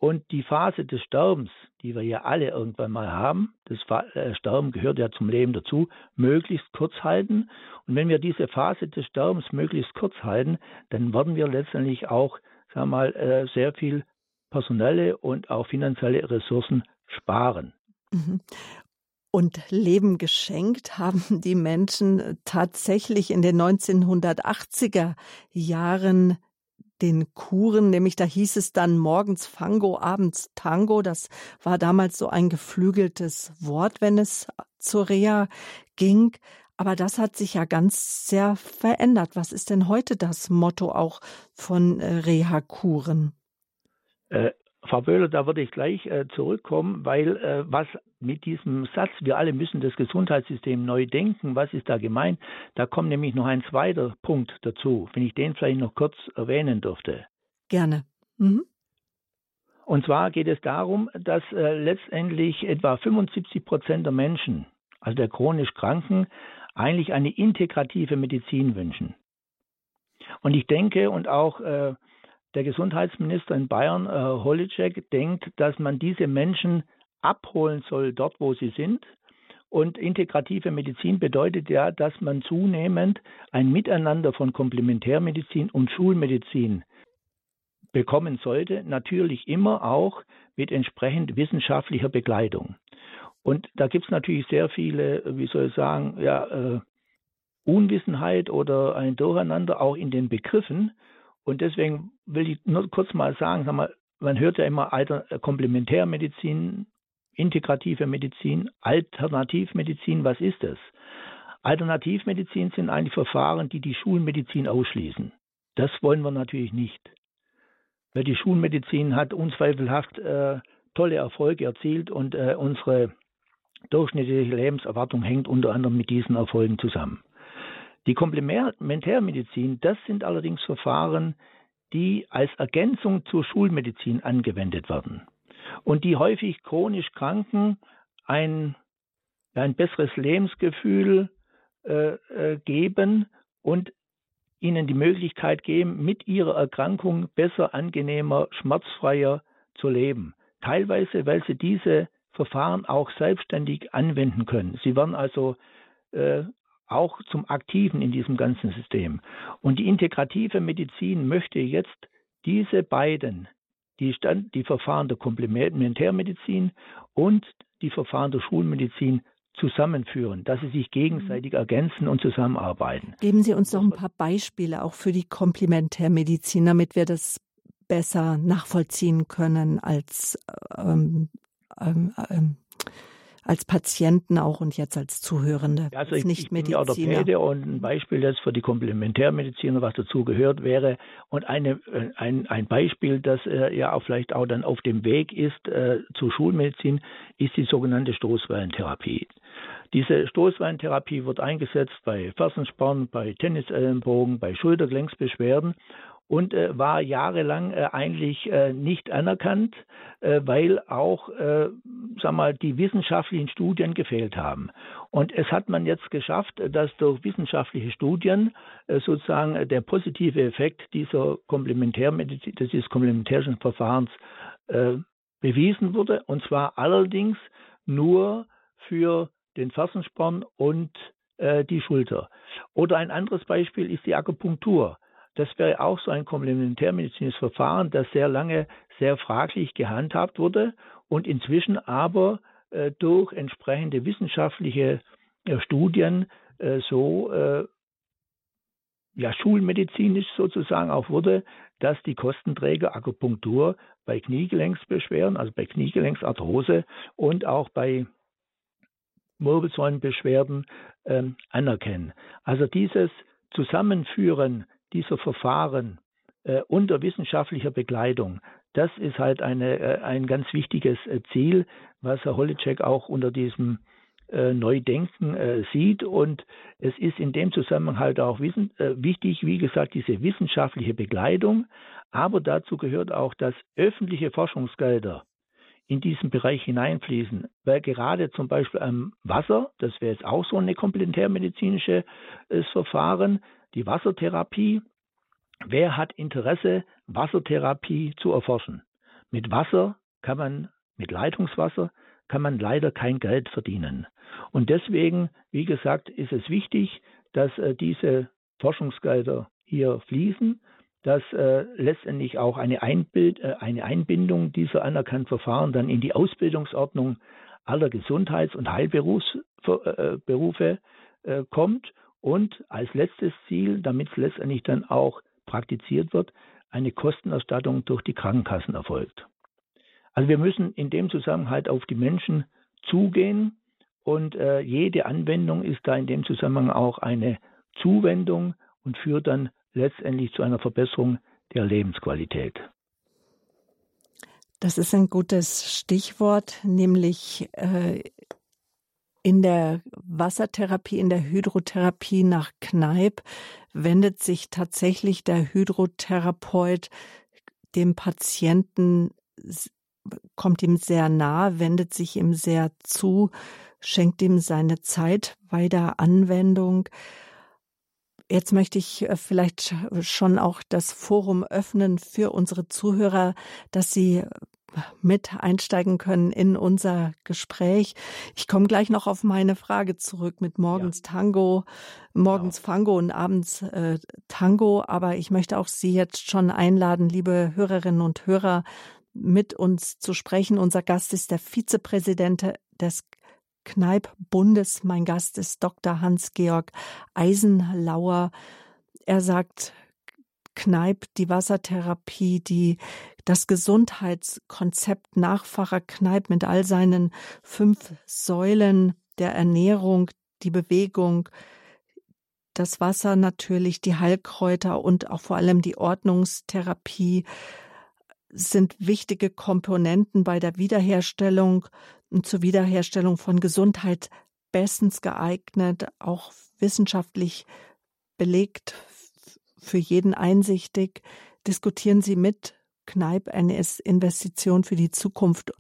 und die Phase des Sterbens, die wir ja alle irgendwann mal haben, das äh, Sterben gehört ja zum Leben dazu, möglichst kurz halten. Und wenn wir diese Phase des Sterbens möglichst kurz halten, dann werden wir letztendlich auch, sagen wir mal, äh, sehr viel personelle und auch finanzielle Ressourcen sparen. Mhm. Und Leben geschenkt haben die Menschen tatsächlich in den 1980er Jahren den Kuren, nämlich da hieß es dann morgens Fango, abends Tango. Das war damals so ein geflügeltes Wort, wenn es zur Reha ging. Aber das hat sich ja ganz sehr verändert. Was ist denn heute das Motto auch von äh, Reha-Kuren? Äh, Frau Böhler, da würde ich gleich äh, zurückkommen, weil äh, was mit diesem Satz, wir alle müssen das Gesundheitssystem neu denken, was ist da gemeint? Da kommt nämlich noch ein zweiter Punkt dazu, wenn ich den vielleicht noch kurz erwähnen dürfte. Gerne. Mhm. Und zwar geht es darum, dass äh, letztendlich etwa 75 Prozent der Menschen, also der chronisch Kranken, eigentlich eine integrative Medizin wünschen. Und ich denke, und auch äh, der Gesundheitsminister in Bayern, äh, Holitschek, denkt, dass man diese Menschen abholen soll dort, wo sie sind. Und integrative Medizin bedeutet ja, dass man zunehmend ein Miteinander von Komplementärmedizin und Schulmedizin bekommen sollte, natürlich immer auch mit entsprechend wissenschaftlicher Begleitung. Und da gibt es natürlich sehr viele, wie soll ich sagen, ja, äh, Unwissenheit oder ein Durcheinander auch in den Begriffen. Und deswegen will ich nur kurz mal sagen, sag mal, man hört ja immer Alter, Komplementärmedizin, integrative Medizin, Alternativmedizin, was ist das? Alternativmedizin sind eigentlich Verfahren, die die Schulmedizin ausschließen. Das wollen wir natürlich nicht. Weil die Schulmedizin hat unzweifelhaft äh, tolle Erfolge erzielt und äh, unsere durchschnittliche Lebenserwartung hängt unter anderem mit diesen Erfolgen zusammen. Die Komplementärmedizin, das sind allerdings Verfahren, die als Ergänzung zur Schulmedizin angewendet werden und die häufig chronisch Kranken ein, ein besseres Lebensgefühl äh, äh, geben und ihnen die Möglichkeit geben, mit ihrer Erkrankung besser, angenehmer, schmerzfreier zu leben. Teilweise, weil sie diese Verfahren auch selbstständig anwenden können. Sie werden also äh, auch zum Aktiven in diesem ganzen System. Und die integrative Medizin möchte jetzt diese beiden, die, Stand, die Verfahren der Komplementärmedizin und die Verfahren der Schulmedizin zusammenführen, dass sie sich gegenseitig ergänzen und zusammenarbeiten. Geben Sie uns noch ein paar Beispiele auch für die Komplementärmedizin, damit wir das besser nachvollziehen können als ähm, ähm, ähm, als Patienten auch und jetzt als Zuhörende. Also ich, nicht ich bin Orthopäde und ein Beispiel, das für die Komplementärmediziner was dazu gehört wäre und eine, äh, ein, ein Beispiel, das äh, ja auch vielleicht auch dann auf dem Weg ist äh, zur Schulmedizin, ist die sogenannte Stoßwellentherapie. Diese Stoßwellentherapie wird eingesetzt bei Fersensporn, bei Tennisellenbogen, bei Schultergelenksbeschwerden und äh, war jahrelang äh, eigentlich äh, nicht anerkannt, äh, weil auch äh, sag mal, die wissenschaftlichen Studien gefehlt haben. Und es hat man jetzt geschafft, dass durch wissenschaftliche Studien äh, sozusagen der positive Effekt dieser Komplementärmedizin, dieses komplementärischen Verfahrens bewiesen wurde, und zwar allerdings nur für den Fersensporn und die Schulter. Oder ein anderes Beispiel ist die Akupunktur. Das wäre auch so ein komplementärmedizinisches Verfahren, das sehr lange sehr fraglich gehandhabt wurde und inzwischen aber äh, durch entsprechende wissenschaftliche äh, Studien äh, so äh, ja, schulmedizinisch sozusagen auch wurde, dass die Kostenträger Akupunktur bei Kniegelenksbeschwerden, also bei Kniegelenksarthrose und auch bei Wirbelsäulenbeschwerden ähm, anerkennen. Also dieses Zusammenführen dieser Verfahren äh, unter wissenschaftlicher Begleitung, das ist halt eine, äh, ein ganz wichtiges äh, Ziel, was Herr Holicek auch unter diesem äh, Neudenken äh, sieht. Und es ist in dem Zusammenhang halt auch wissen, äh, wichtig, wie gesagt, diese wissenschaftliche Begleitung. Aber dazu gehört auch, dass öffentliche Forschungsgelder in diesen Bereich hineinfließen, weil gerade zum Beispiel am Wasser, das wäre jetzt auch so ein komplementärmedizinisches Verfahren, die Wassertherapie. Wer hat Interesse, Wassertherapie zu erforschen? Mit Wasser kann man, mit Leitungswasser kann man leider kein Geld verdienen. Und deswegen, wie gesagt, ist es wichtig, dass äh, diese Forschungsgelder hier fließen, dass äh, letztendlich auch eine, Einbild, äh, eine Einbindung dieser anerkannten Verfahren dann in die Ausbildungsordnung aller Gesundheits- und Heilberufe äh, äh, kommt und als letztes Ziel, damit es letztendlich dann auch praktiziert wird, eine Kostenerstattung durch die Krankenkassen erfolgt. Also wir müssen in dem Zusammenhang auf die Menschen zugehen und äh, jede Anwendung ist da in dem Zusammenhang auch eine Zuwendung und führt dann letztendlich zu einer Verbesserung der Lebensqualität. Das ist ein gutes Stichwort, nämlich äh, in der Wassertherapie, in der Hydrotherapie nach Kneipp wendet sich tatsächlich der Hydrotherapeut dem Patienten, kommt ihm sehr nah, wendet sich ihm sehr zu, schenkt ihm seine Zeit bei der Anwendung. Jetzt möchte ich äh, vielleicht schon auch das Forum öffnen für unsere Zuhörer, dass sie mit einsteigen können in unser Gespräch. Ich komme gleich noch auf meine Frage zurück mit morgens ja. Tango, morgens genau. Fango und abends äh, Tango. Aber ich möchte auch Sie jetzt schon einladen, liebe Hörerinnen und Hörer, mit uns zu sprechen. Unser Gast ist der Vizepräsident des Kneipp-Bundes. Mein Gast ist Dr. Hans-Georg Eisenlauer. Er sagt, Kneipp, die Wassertherapie, die das Gesundheitskonzept Nachfacher Kneipp mit all seinen fünf Säulen der Ernährung, die Bewegung, das Wasser natürlich, die Heilkräuter und auch vor allem die Ordnungstherapie sind wichtige Komponenten bei der Wiederherstellung und zur Wiederherstellung von Gesundheit bestens geeignet, auch wissenschaftlich belegt, für jeden einsichtig. Diskutieren Sie mit Kneipp eine Investition für die Zukunft?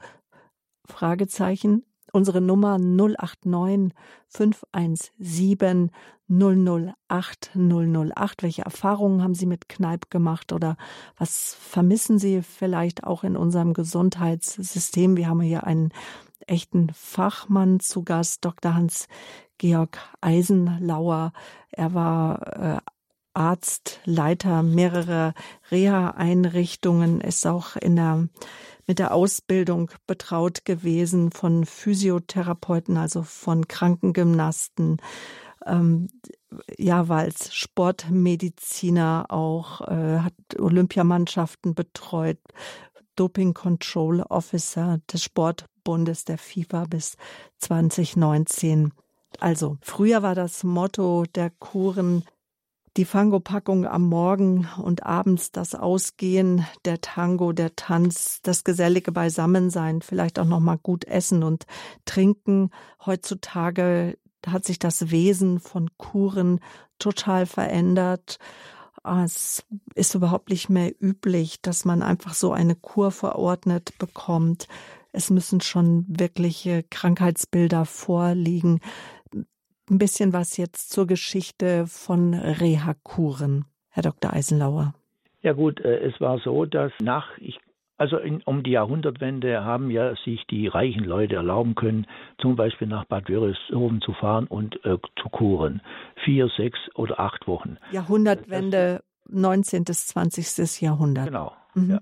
Fragezeichen. Unsere Nummer 089 517 008 008. Welche Erfahrungen haben Sie mit Kneipp gemacht oder was vermissen Sie vielleicht auch in unserem Gesundheitssystem? Wir haben hier einen echten Fachmann zu Gast, Dr. Hans-Georg Eisenlauer. Er war äh, Arzt, Leiter mehrerer Reha-Einrichtungen, ist auch in der mit der Ausbildung betraut gewesen von Physiotherapeuten, also von Krankengymnasten. Ähm, ja, war als Sportmediziner auch, äh, hat Olympiamannschaften betreut, Doping Control Officer des Sportbundes der FIFA bis 2019. Also früher war das Motto der Kuren die Fango-Packung am Morgen und abends das Ausgehen, der Tango, der Tanz, das gesellige Beisammensein, vielleicht auch noch mal gut essen und trinken. Heutzutage hat sich das Wesen von Kuren total verändert. Es ist überhaupt nicht mehr üblich, dass man einfach so eine Kur verordnet bekommt. Es müssen schon wirkliche Krankheitsbilder vorliegen ein bisschen was jetzt zur Geschichte von Reha-Kuren, Herr Dr. Eisenlauer. Ja gut, äh, es war so, dass nach, ich, also in, um die Jahrhundertwende haben ja sich die reichen Leute erlauben können, zum Beispiel nach Bad Wörishofen zu fahren und äh, zu kuren. Vier, sechs oder acht Wochen. Jahrhundertwende, das, 19. bis 20. Jahrhundert. Genau. Mhm. Ja.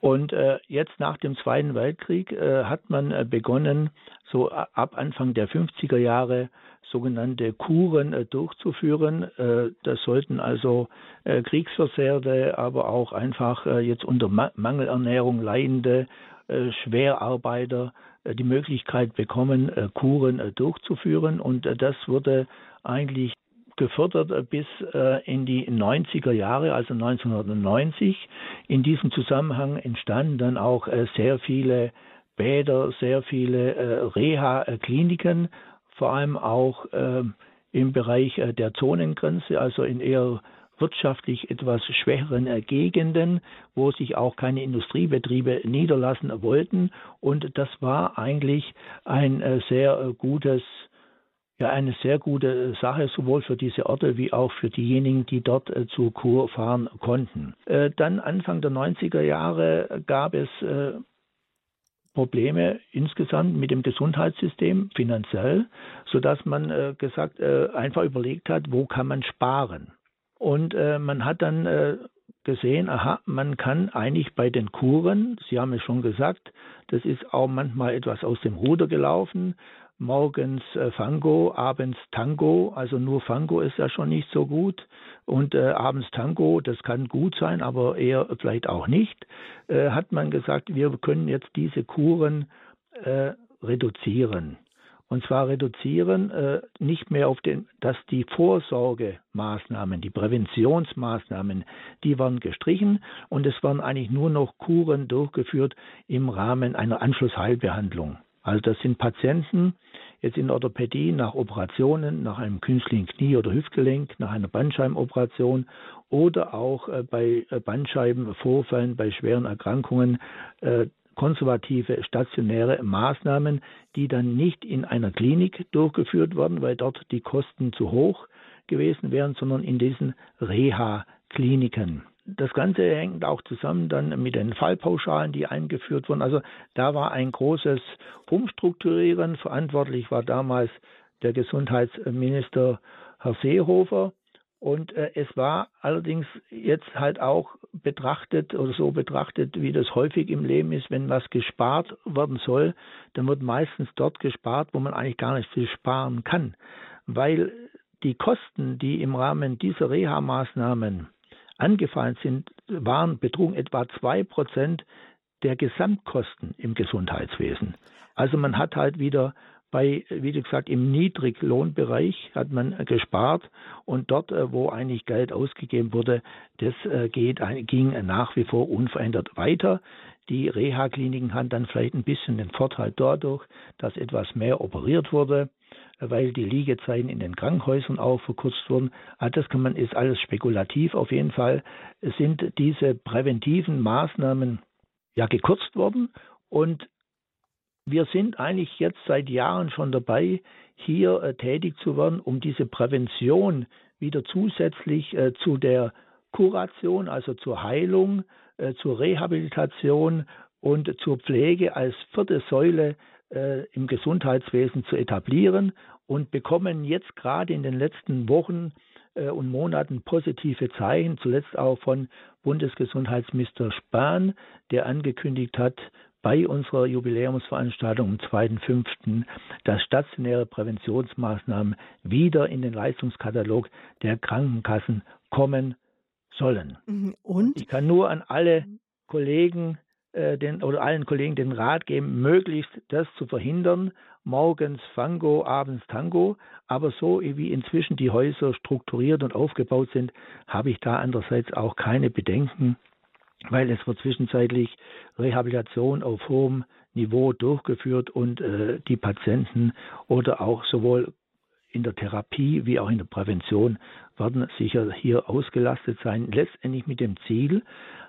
Und äh, jetzt nach dem Zweiten Weltkrieg äh, hat man äh, begonnen, so ab Anfang der 50er Jahre sogenannte Kuren äh, durchzuführen. Äh, das sollten also äh, Kriegsversehrte, aber auch einfach jetzt unter Mangelernährung leidende Schwerarbeiter die Möglichkeit bekommen, Kuren durchzuführen. Und das wurde eigentlich gefördert bis in die 90er Jahre, also 1990. In diesem Zusammenhang entstanden dann auch sehr viele Bäder, sehr viele Reha-Kliniken vor allem auch äh, im Bereich äh, der Zonengrenze, also in eher wirtschaftlich etwas schwächeren äh, Gegenden, wo sich auch keine Industriebetriebe niederlassen wollten. Und das war eigentlich ein äh, sehr gutes ja, eine sehr gute Sache, sowohl für diese Orte wie auch für diejenigen, die dort zur Kur fahren konnten. Dann Anfang der 90er Jahre gab es Probleme insgesamt mit dem Gesundheitssystem finanziell, sodass man äh, gesagt äh, einfach überlegt hat, wo kann man sparen. Und äh, man hat dann äh, gesehen, aha, man kann eigentlich bei den Kuren, Sie haben es schon gesagt, das ist auch manchmal etwas aus dem Ruder gelaufen morgens äh, Fango, abends Tango. Also nur Fango ist ja schon nicht so gut. Und äh, abends Tango, das kann gut sein, aber eher vielleicht auch nicht. Äh, hat man gesagt, wir können jetzt diese Kuren äh, reduzieren. Und zwar reduzieren äh, nicht mehr auf den, dass die Vorsorgemaßnahmen, die Präventionsmaßnahmen, die waren gestrichen und es waren eigentlich nur noch Kuren durchgeführt im Rahmen einer Anschlussheilbehandlung. Also das sind Patienten jetzt in Orthopädie nach Operationen, nach einem künstlichen Knie- oder Hüftgelenk, nach einer Bandscheibenoperation oder auch äh, bei äh, Bandscheibenvorfällen, bei schweren Erkrankungen äh, konservative stationäre Maßnahmen, die dann nicht in einer Klinik durchgeführt wurden, weil dort die Kosten zu hoch gewesen wären, sondern in diesen Reha-Kliniken. Das Ganze hängt auch zusammen dann mit den Fallpauschalen, die eingeführt wurden. Also da war ein großes Umstrukturieren. Verantwortlich war damals der Gesundheitsminister Herr Seehofer. Und äh, es war allerdings jetzt halt auch betrachtet oder so betrachtet, wie das häufig im Leben ist, wenn was gespart werden soll, dann wird meistens dort gespart, wo man eigentlich gar nicht viel sparen kann. Weil die Kosten, die im Rahmen dieser Reha-Maßnahmen angefallen sind, waren, betrugen etwa zwei Prozent der Gesamtkosten im Gesundheitswesen. Also man hat halt wieder bei, wie gesagt, im Niedriglohnbereich hat man gespart und dort, äh, wo eigentlich Geld ausgegeben wurde, das äh, geht, ging nach wie vor unverändert weiter. Die Reha-Kliniken hatten dann vielleicht ein bisschen den Vorteil dadurch, dass etwas mehr operiert wurde weil die Liegezeiten in den Krankenhäusern auch verkürzt wurden. Ah, das kann man, ist alles spekulativ. Auf jeden Fall sind diese präventiven Maßnahmen ja gekürzt worden und wir sind eigentlich jetzt seit Jahren schon dabei, hier äh, tätig zu werden, um diese Prävention wieder zusätzlich äh, zu der Kuration, also zur Heilung, äh, zur Rehabilitation und zur Pflege als vierte Säule äh, im Gesundheitswesen zu etablieren und bekommen jetzt gerade in den letzten Wochen äh, und Monaten positive Zeichen, zuletzt auch von Bundesgesundheitsminister Spahn, der angekündigt hat, bei unserer Jubiläumsveranstaltung am 2.5., dass stationäre Präventionsmaßnahmen wieder in den Leistungskatalog der Krankenkassen kommen sollen. Mhm. Und? Ich kann nur an alle Kollegen äh, den, oder allen Kollegen den Rat geben, möglichst das zu verhindern. Morgens Fango, abends Tango. Aber so wie inzwischen die Häuser strukturiert und aufgebaut sind, habe ich da andererseits auch keine Bedenken, weil es wird zwischenzeitlich Rehabilitation auf hohem Niveau durchgeführt und äh, die Patienten oder auch sowohl in der Therapie wie auch in der Prävention werden sicher hier ausgelastet sein, letztendlich mit dem Ziel,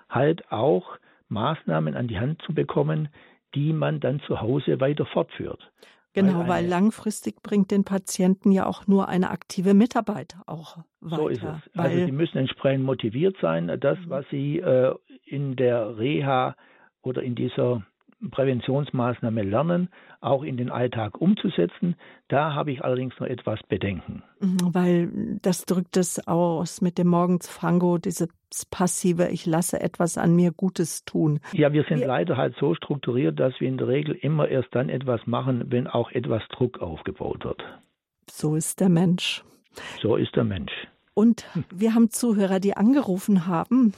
halt auch Maßnahmen an die Hand zu bekommen, die man dann zu Hause weiter fortführt. Genau, weil, weil, langfristig bringt den Patienten ja auch nur eine aktive Mitarbeit auch weiter. So ist es. Also sie müssen entsprechend motiviert sein, das, mhm. was sie äh, in der Reha oder in dieser Präventionsmaßnahme lernen, auch in den Alltag umzusetzen. Da habe ich allerdings noch etwas Bedenken. Mhm, weil das drückt es aus mit dem Morgensfango, dieses passive, ich lasse etwas an mir Gutes tun. Ja, wir sind wir leider halt so strukturiert, dass wir in der Regel immer erst dann etwas machen, wenn auch etwas Druck aufgebaut wird. So ist der Mensch. So ist der Mensch. Und wir haben Zuhörer, die angerufen haben.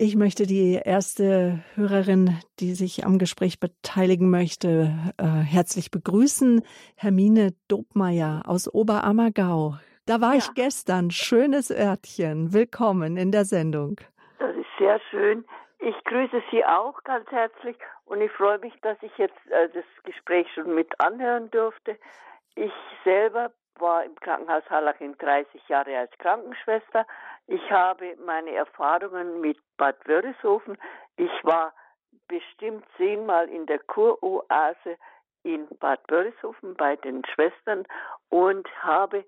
Ich möchte die erste Hörerin, die sich am Gespräch beteiligen möchte, äh, herzlich begrüßen. Hermine Dobmeier aus Oberammergau. Da war ja. ich gestern. Schönes Örtchen. Willkommen in der Sendung. Das ist sehr schön. Ich grüße Sie auch ganz herzlich und ich freue mich, dass ich jetzt äh, das Gespräch schon mit anhören durfte. Ich selber war im Krankenhaus Hallaching 30 Jahre als Krankenschwester. Ich habe meine Erfahrungen mit Bad Wörishofen. Ich war bestimmt zehnmal in der Kuroase in Bad Wörishofen bei den Schwestern und habe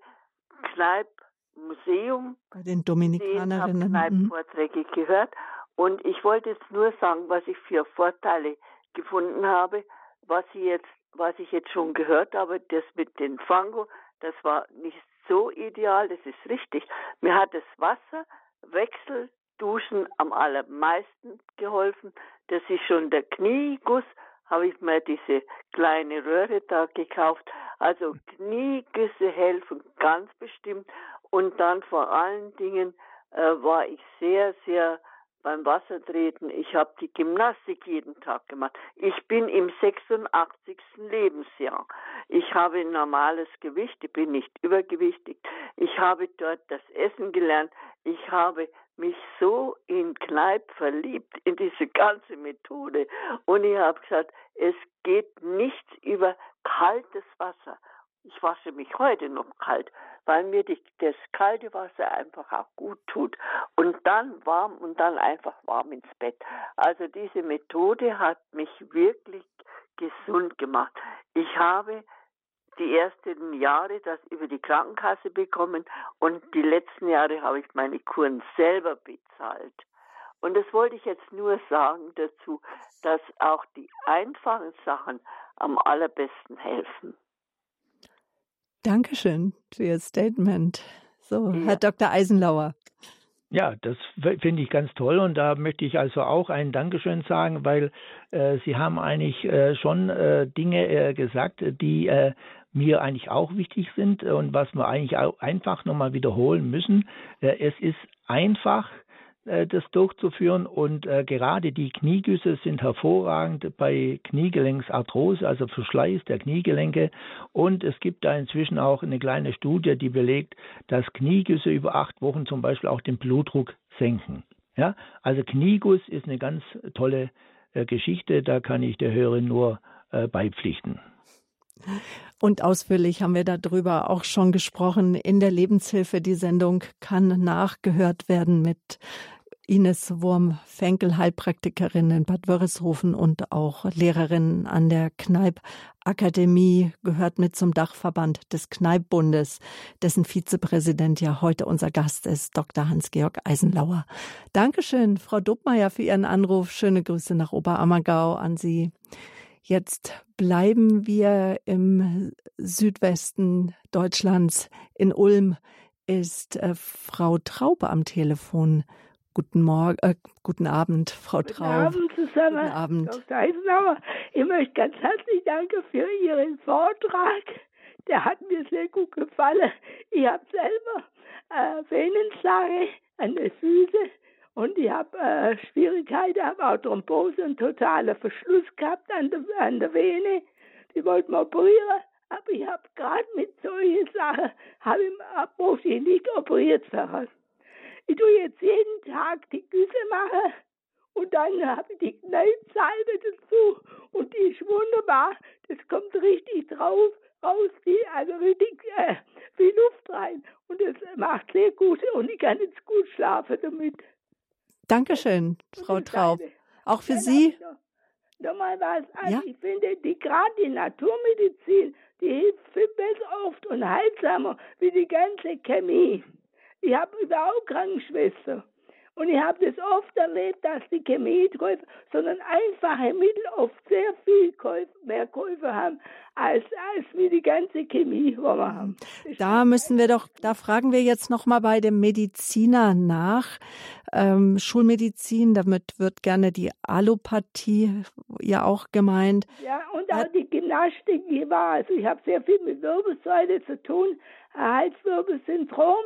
Kneipp Museum bei den Dominikanerinnen Kneipp mhm. Vorträge gehört und ich wollte jetzt nur sagen, was ich für Vorteile gefunden habe, was ich jetzt was ich jetzt schon gehört habe, das mit den Fango, das war nicht so ideal, das ist richtig. Mir hat das Wasser, Wechsel, Duschen am allermeisten geholfen. Das ist schon der Knieguss, habe ich mir diese kleine Röhre da gekauft. Also Kniegüsse helfen ganz bestimmt. Und dann vor allen Dingen äh, war ich sehr, sehr beim Wassertreten. Ich habe die Gymnastik jeden Tag gemacht. Ich bin im 86. Lebensjahr. Ich habe normales Gewicht, ich bin nicht übergewichtig. Ich habe dort das Essen gelernt. Ich habe mich so in Kneipp verliebt, in diese ganze Methode. Und ich habe gesagt, es geht nichts über kaltes Wasser. Ich wasche mich heute noch kalt, weil mir die, das kalte Wasser einfach auch gut tut. Und dann warm und dann einfach warm ins Bett. Also diese Methode hat mich wirklich gesund gemacht. Ich habe die ersten Jahre das über die Krankenkasse bekommen und die letzten Jahre habe ich meine Kuren selber bezahlt. Und das wollte ich jetzt nur sagen dazu, dass auch die einfachen Sachen am allerbesten helfen. Dankeschön für Ihr Statement. So, ja. Herr Dr. Eisenlauer. Ja, das finde ich ganz toll und da möchte ich also auch ein Dankeschön sagen, weil äh, Sie haben eigentlich äh, schon äh, Dinge äh, gesagt, die äh, mir eigentlich auch wichtig sind und was wir eigentlich auch einfach nochmal wiederholen müssen. Äh, es ist einfach, das durchzuführen. Und äh, gerade die Kniegüsse sind hervorragend bei Kniegelenksarthrose, also Verschleiß der Kniegelenke. Und es gibt da inzwischen auch eine kleine Studie, die belegt, dass Kniegüsse über acht Wochen zum Beispiel auch den Blutdruck senken. Ja, also Knieguss ist eine ganz tolle äh, Geschichte, da kann ich der Hörerin nur äh, beipflichten. Und ausführlich haben wir darüber auch schon gesprochen. In der Lebenshilfe, die Sendung kann nachgehört werden mit Ines Wurm-Fenkel, Heilpraktikerin in Bad Wörishofen und auch Lehrerin an der Kneipp-Akademie, gehört mit zum Dachverband des Kneippbundes, dessen Vizepräsident ja heute unser Gast ist, Dr. Hans-Georg Eisenlauer. Dankeschön, Frau Dobmeier, für Ihren Anruf. Schöne Grüße nach Oberammergau an Sie. Jetzt bleiben wir im Südwesten Deutschlands. In Ulm ist äh, Frau Traube am Telefon. Guten Morgen, äh, guten Abend, Frau Traub. Guten Abend zusammen. Guten Abend. Dr. Eisenauer, ich möchte ganz herzlich danken für Ihren Vortrag. Der hat mir sehr gut gefallen. Ich habe selber äh, Venenslache an den Füßen und ich habe äh, Schwierigkeiten, habe auch Thrombose und totaler Verschluss gehabt an der, an der Vene. Die wollten operieren, aber ich habe gerade mit solchen Sachen, habe ich, ich nicht operiert werden. Ich tue jetzt jeden Tag die Güsse machen und dann habe ich die Kneippsalbe dazu und die ist wunderbar. Das kommt richtig drauf, raus, die, also richtig äh, viel Luft rein und das macht sehr gut und ich kann jetzt gut schlafen damit. Dankeschön, Frau Traub. Auch für Sie. Nochmal was. Also ja? Ich finde, die gerade die Naturmedizin, die hilft viel besser oft und heilsamer wie die ganze Chemie. Ich habe überhaupt Krankenschwester. Und ich habe das oft erlebt, dass die Chemiekäufer, sondern einfache Mittel oft sehr viel Käufe, mehr Käufe haben, als, als wie die ganze Chemie, die wir haben. Da müssen wir doch, da fragen wir jetzt nochmal bei dem Mediziner nach. Ähm, Schulmedizin, damit wird gerne die Allopathie ja auch gemeint. Ja, und auch die Gymnastik, die war, also ich habe sehr viel mit Wirbelsäule zu tun, Halswirbelsyndrom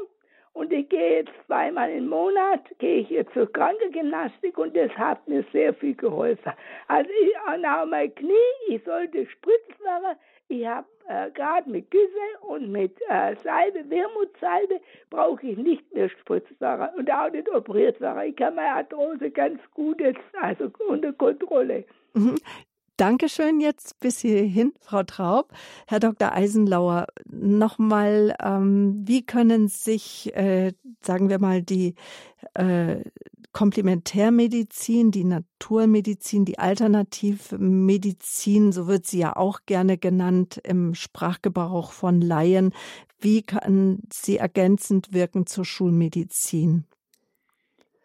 und ich gehe jetzt zweimal im Monat, gehe ich jetzt zur Krankengymnastik und das hat mir sehr viel geholfen. Also ich auch mein Knie, ich sollte spritzen werden. Ich habe äh, gerade mit Güsse und mit äh, Salbe, Wermutsalbe, brauche ich nicht mehr spritzt und auch nicht operiert werden. Ich habe meine Arthrose ganz gut jetzt, also unter Kontrolle. Mhm. Dankeschön jetzt bis hierhin, Frau Traub. Herr Dr. Eisenlauer, nochmal, ähm, wie können sich, äh, sagen wir mal, die äh, Komplementärmedizin, die Naturmedizin, die Alternativmedizin, so wird sie ja auch gerne genannt im Sprachgebrauch von Laien, wie kann sie ergänzend wirken zur Schulmedizin?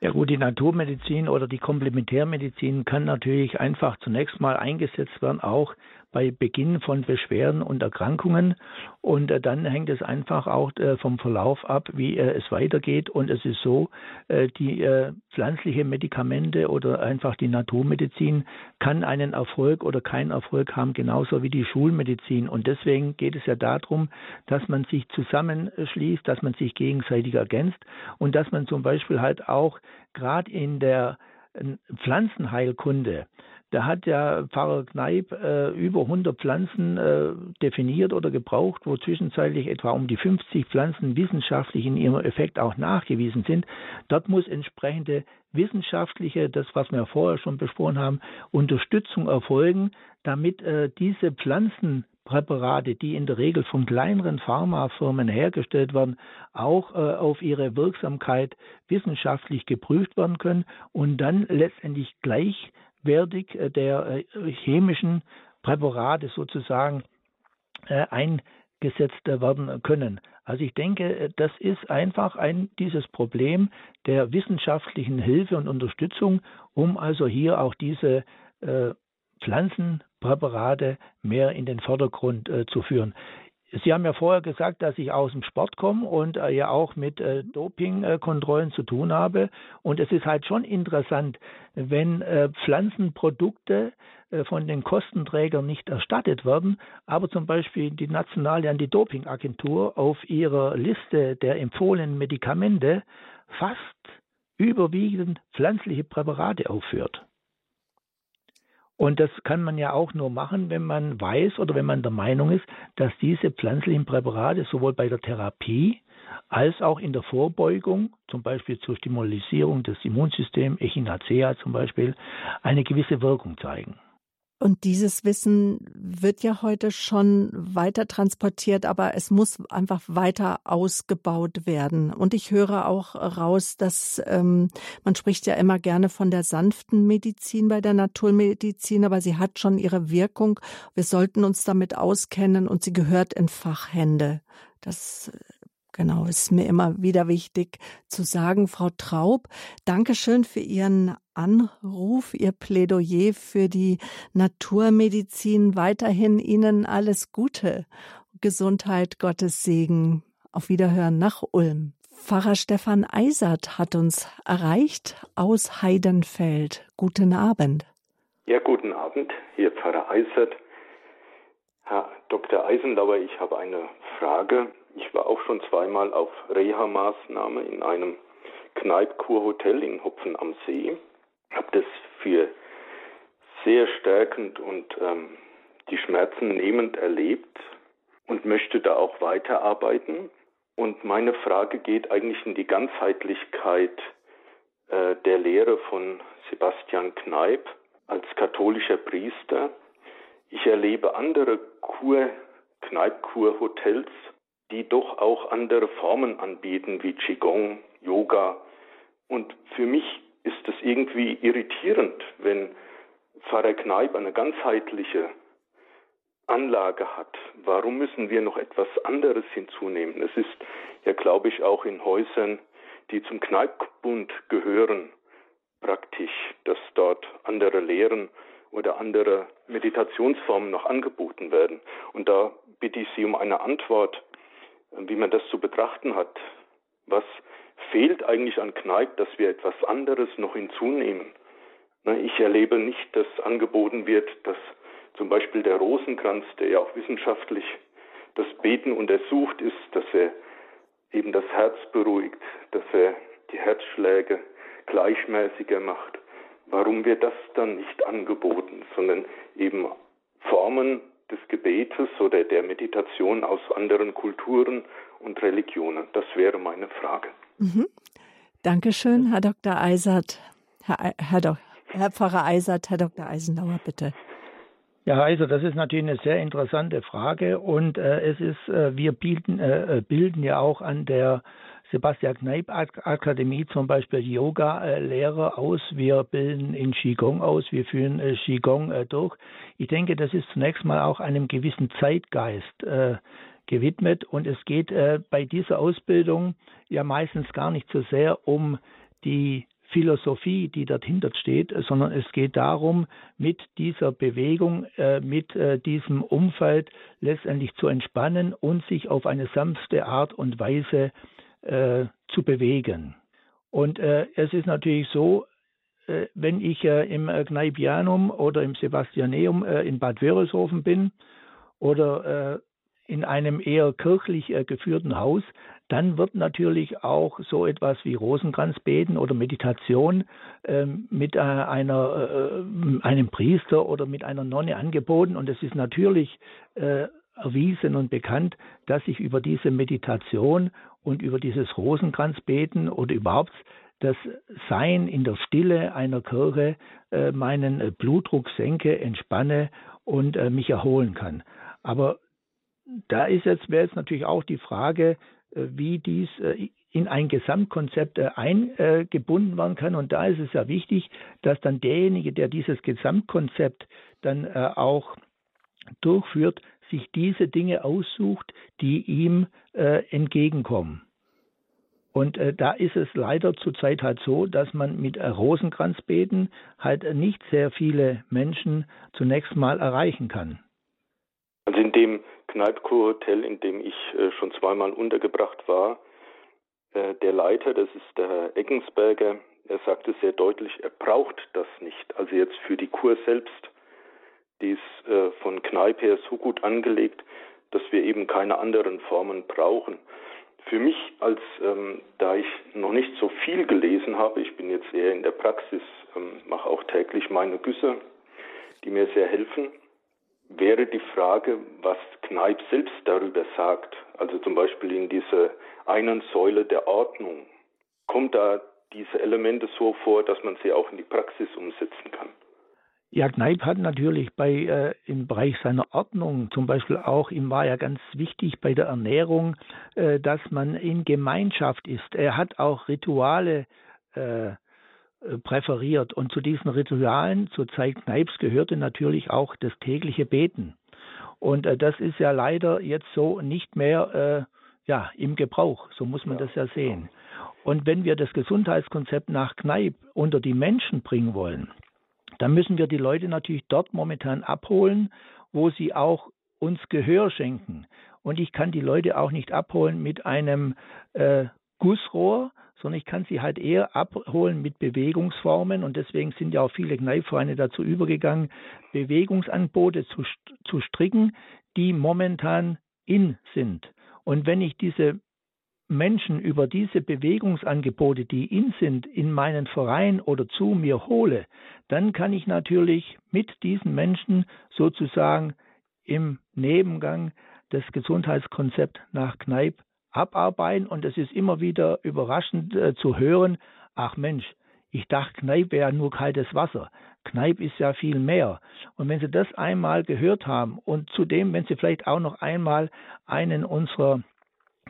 Ja gut, die Naturmedizin oder die Komplementärmedizin kann natürlich einfach zunächst mal eingesetzt werden, auch bei Beginn von Beschwerden und Erkrankungen. Und äh, dann hängt es einfach auch äh, vom Verlauf ab, wie äh, es weitergeht. Und es ist so, die pflanzliche Medikamente oder einfach die Naturmedizin kann einen Erfolg oder keinen Erfolg haben, genauso wie die Schulmedizin. Und deswegen geht es ja darum, dass man sich zusammenschließt, dass man sich gegenseitig ergänzt und dass man zum Beispiel halt auch gerade in der Pflanzenheilkunde da hat ja Pfarrer Kneip äh, über 100 Pflanzen äh, definiert oder gebraucht, wo zwischenzeitlich etwa um die 50 Pflanzen wissenschaftlich in ihrem Effekt auch nachgewiesen sind. Dort muss entsprechende wissenschaftliche, das was wir vorher schon besprochen haben, Unterstützung erfolgen, damit äh, diese Pflanzenpräparate, die in der Regel von kleineren Pharmafirmen hergestellt werden, auch äh, auf ihre Wirksamkeit wissenschaftlich geprüft werden können und dann letztendlich gleich wertig äh, der äh, chemischen Präparate sozusagen äh, eingesetzt werden können. Also ich denke, das ist einfach ein, dieses Problem der wissenschaftlichen Hilfe und Unterstützung, um also hier auch diese Pflanzenpräparate mehr in den Vordergrund zu führen. Sie haben ja vorher gesagt, dass ich aus dem Sport komme und äh, ja auch mit äh, Dopingkontrollen äh, zu tun habe. Und es ist halt schon interessant, wenn äh, Pflanzenprodukte äh, von den Kostenträgern nicht erstattet werden, aber zum Beispiel die nationale Anti-Doping-Agentur auf ihrer Liste der empfohlenen Medikamente fast überwiegend pflanzliche Präparate aufführt. Und das kann man ja auch nur machen, wenn man weiß oder wenn man der Meinung ist, dass diese pflanzlichen Präparate sowohl bei der Therapie als auch in der Vorbeugung, zum Beispiel zur Stimulierung des Immunsystems, Echinacea zum Beispiel, eine gewisse Wirkung zeigen. Und dieses Wissen wird ja heute schon weiter transportiert, aber es muss einfach weiter ausgebaut werden. Und ich höre auch raus, dass ähm, man spricht ja immer gerne von der sanften Medizin bei der Naturmedizin, aber sie hat schon ihre Wirkung. Wir sollten uns damit auskennen und sie gehört in Fachhände. Das Genau, ist mir immer wieder wichtig zu sagen, Frau Traub, Dankeschön für Ihren Anruf, Ihr Plädoyer für die Naturmedizin. Weiterhin Ihnen alles Gute, Gesundheit, Gottes Segen. Auf Wiederhören nach Ulm. Pfarrer Stefan Eisert hat uns erreicht aus Heidenfeld. Guten Abend. Ja, guten Abend. Hier Pfarrer Eisert. Herr Dr. Eisenlauer, ich habe eine Frage ich war auch schon zweimal auf Reha-Maßnahme in einem Kneipkur-Hotel in Hopfen am See. Habe das für sehr stärkend und ähm, die Schmerzen nehmend erlebt und möchte da auch weiterarbeiten. Und meine Frage geht eigentlich in die Ganzheitlichkeit äh, der Lehre von Sebastian Kneip als katholischer Priester. Ich erlebe andere Kur, Kneipkur-Hotels die doch auch andere Formen anbieten wie Qigong, Yoga. Und für mich ist es irgendwie irritierend, wenn Pfarrer Kneip eine ganzheitliche Anlage hat. Warum müssen wir noch etwas anderes hinzunehmen? Es ist ja, glaube ich, auch in Häusern, die zum Kneippbund gehören, praktisch, dass dort andere Lehren oder andere Meditationsformen noch angeboten werden. Und da bitte ich Sie um eine Antwort wie man das zu betrachten hat. Was fehlt eigentlich an Kneipp, dass wir etwas anderes noch hinzunehmen? Ich erlebe nicht, dass angeboten wird, dass zum Beispiel der Rosenkranz, der ja auch wissenschaftlich das Beten untersucht ist, dass er eben das Herz beruhigt, dass er die Herzschläge gleichmäßiger macht. Warum wird das dann nicht angeboten, sondern eben Formen des Gebetes oder der Meditation aus anderen Kulturen und Religionen? Das wäre meine Frage. Mhm. Dankeschön, Herr Dr. Eisert. Herr, Herr, Herr Pfarrer Eisert, Herr Dr. Eisenauer, bitte. Ja, also das ist natürlich eine sehr interessante Frage und äh, es ist, äh, wir bilden, äh, äh bilden ja auch an der Sebastian Kneip Akademie zum Beispiel Yoga-Lehrer aus. Wir bilden in Qigong aus. Wir führen äh, Qigong äh, durch. Ich denke, das ist zunächst mal auch einem gewissen Zeitgeist äh, gewidmet. Und es geht bei dieser Ausbildung ja meistens gar nicht so sehr um die Philosophie, die dahinter steht, sondern es geht darum, mit dieser Bewegung, mit diesem Umfeld letztendlich zu entspannen und sich auf eine sanfte Art und Weise äh, zu bewegen. Und äh, es ist natürlich so, äh, wenn ich äh, im Kneipianum oder im Sebastianeum äh, in Bad Wörishofen bin oder äh, in einem eher kirchlich geführten Haus, dann wird natürlich auch so etwas wie Rosenkranzbeten oder Meditation ähm, mit einer, einem Priester oder mit einer Nonne angeboten. Und es ist natürlich erwiesen und bekannt, dass ich über diese Meditation und über dieses Rosenkranzbeten oder überhaupt das Sein in der Stille einer Kirche äh, meinen Blutdruck senke, entspanne und äh, mich erholen kann. Aber da ist jetzt, wäre jetzt natürlich auch die Frage, äh, wie dies äh, in ein Gesamtkonzept äh, eingebunden werden kann. Und da ist es ja wichtig, dass dann derjenige, der dieses Gesamtkonzept dann äh, auch durchführt, sich diese Dinge aussucht, die ihm äh, entgegenkommen. Und äh, da ist es leider zurzeit halt so, dass man mit äh, Rosenkranzbeten halt nicht sehr viele Menschen zunächst mal erreichen kann. Also in dem Kneipkur-Hotel, in dem ich äh, schon zweimal untergebracht war, äh, der Leiter, das ist der Herr Eggensberger, er sagte sehr deutlich, er braucht das nicht. Also jetzt für die Kur selbst die ist äh, von Kneipp her so gut angelegt, dass wir eben keine anderen Formen brauchen. Für mich, als ähm, da ich noch nicht so viel gelesen habe, ich bin jetzt eher in der Praxis, ähm, mache auch täglich meine Güsse, die mir sehr helfen, wäre die Frage, was Kneipp selbst darüber sagt. Also zum Beispiel in dieser einen Säule der Ordnung. Kommt da diese Elemente so vor, dass man sie auch in die Praxis umsetzen kann? Ja, Kneip hat natürlich bei äh, im Bereich seiner Ordnung, zum Beispiel auch, ihm war ja ganz wichtig bei der Ernährung, äh, dass man in Gemeinschaft ist. Er hat auch Rituale äh, präferiert und zu diesen Ritualen zur Zeit Kneips gehörte natürlich auch das tägliche Beten. Und äh, das ist ja leider jetzt so nicht mehr äh, ja, im Gebrauch. So muss man ja. das ja sehen. Und wenn wir das Gesundheitskonzept nach Kneipp unter die Menschen bringen wollen, dann müssen wir die Leute natürlich dort momentan abholen, wo sie auch uns Gehör schenken. Und ich kann die Leute auch nicht abholen mit einem äh, Gussrohr, sondern ich kann sie halt eher abholen mit Bewegungsformen und deswegen sind ja auch viele Kneipvereine dazu übergegangen, Bewegungsangebote zu, zu stricken, die momentan in sind. Und wenn ich diese Menschen über diese Bewegungsangebote, die in sind, in meinen Verein oder zu mir hole, dann kann ich natürlich mit diesen Menschen sozusagen im Nebengang das Gesundheitskonzept nach Kneipp abarbeiten. Und es ist immer wieder überraschend äh, zu hören, ach Mensch, ich dachte, Kneipp wäre nur kaltes Wasser. Kneipp ist ja viel mehr. Und wenn Sie das einmal gehört haben und zudem, wenn Sie vielleicht auch noch einmal einen unserer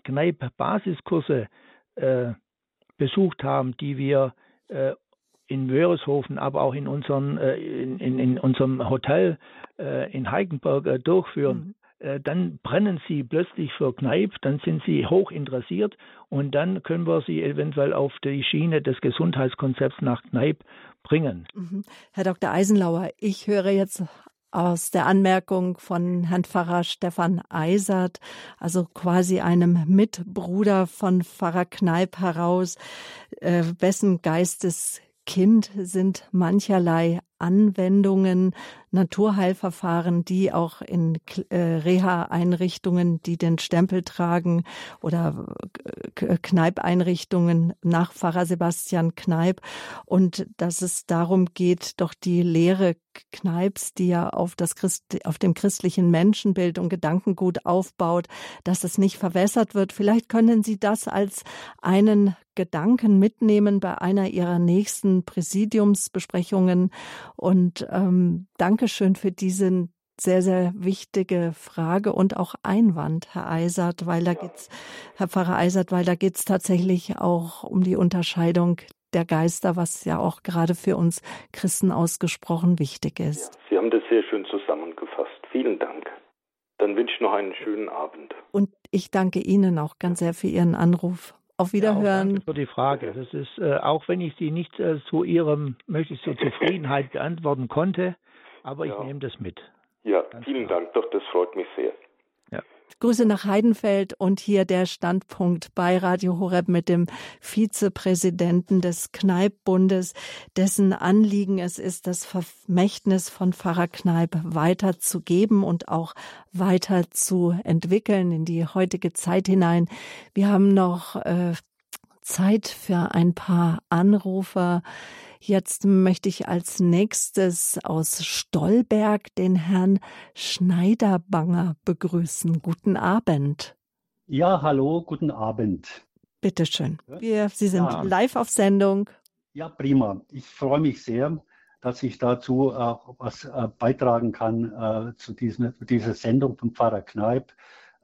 Kneipp-Basiskurse äh, besucht haben, die wir äh, in Wörishofen, aber auch in, unseren, äh, in, in, in, unserem Hotel äh, in Heikenberg äh, durchführen, mhm. äh, dann brennen sie plötzlich für Kneipp, dann sind sie hoch interessiert und dann können wir sie eventuell auf die Schiene des Gesundheitskonzepts nach Kneipp bringen. Mhm. Herr Dr. Eisenlauer, ich höre jetzt aus der Anmerkung von Herrn Pfarrer Stefan Eisert, also quasi einem Mitbruder von Pfarrer Kneip heraus, äh, wessen Geisteskind sind mancherlei Anwendungen, Naturheilverfahren, die auch in äh, Reha-Einrichtungen, die den Stempel tragen oder äh, Kneip-Einrichtungen nach Pfarrer Sebastian Kneip und dass es darum geht, doch die Lehre Kneips, die ja auf das Christ, auf dem christlichen Menschenbild und Gedankengut aufbaut, dass es nicht verwässert wird. Vielleicht können Sie das als einen Gedanken mitnehmen bei einer Ihrer nächsten Präsidiumsbesprechungen und ähm, Dankeschön für diesen sehr, sehr wichtige Frage und auch Einwand, Herr Eisert, weil da geht's, Herr Pfarrer Eisert, weil da geht's tatsächlich auch um die Unterscheidung der Geister, was ja auch gerade für uns Christen ausgesprochen wichtig ist. Sie haben das sehr schön zusammengefasst. Vielen Dank. Dann wünsche ich noch einen schönen Abend. Und ich danke Ihnen auch ganz sehr für Ihren Anruf. Auf Wiederhören. Ja, danke für die Frage. Das ist, äh, auch wenn ich sie nicht äh, zu Ihrem, möglichst zur (laughs) Zufriedenheit beantworten konnte, aber ich ja. nehme das mit. Ja, Ganz vielen klar. Dank. Doch, das freut mich sehr. Grüße nach Heidenfeld und hier der Standpunkt bei Radio Horeb mit dem Vizepräsidenten des Kneippbundes, dessen Anliegen es ist, das Vermächtnis von Pfarrer Kneipp weiterzugeben und auch weiter zu entwickeln in die heutige Zeit hinein. Wir haben noch äh, Zeit für ein paar Anrufer. Jetzt möchte ich als nächstes aus Stolberg den Herrn Schneiderbanger begrüßen. Guten Abend. Ja, hallo, guten Abend. Bitte schön. Wir, Sie sind ja. live auf Sendung. Ja, prima. Ich freue mich sehr, dass ich dazu auch was äh, beitragen kann äh, zu diesen, dieser Sendung von Pfarrer Kneip.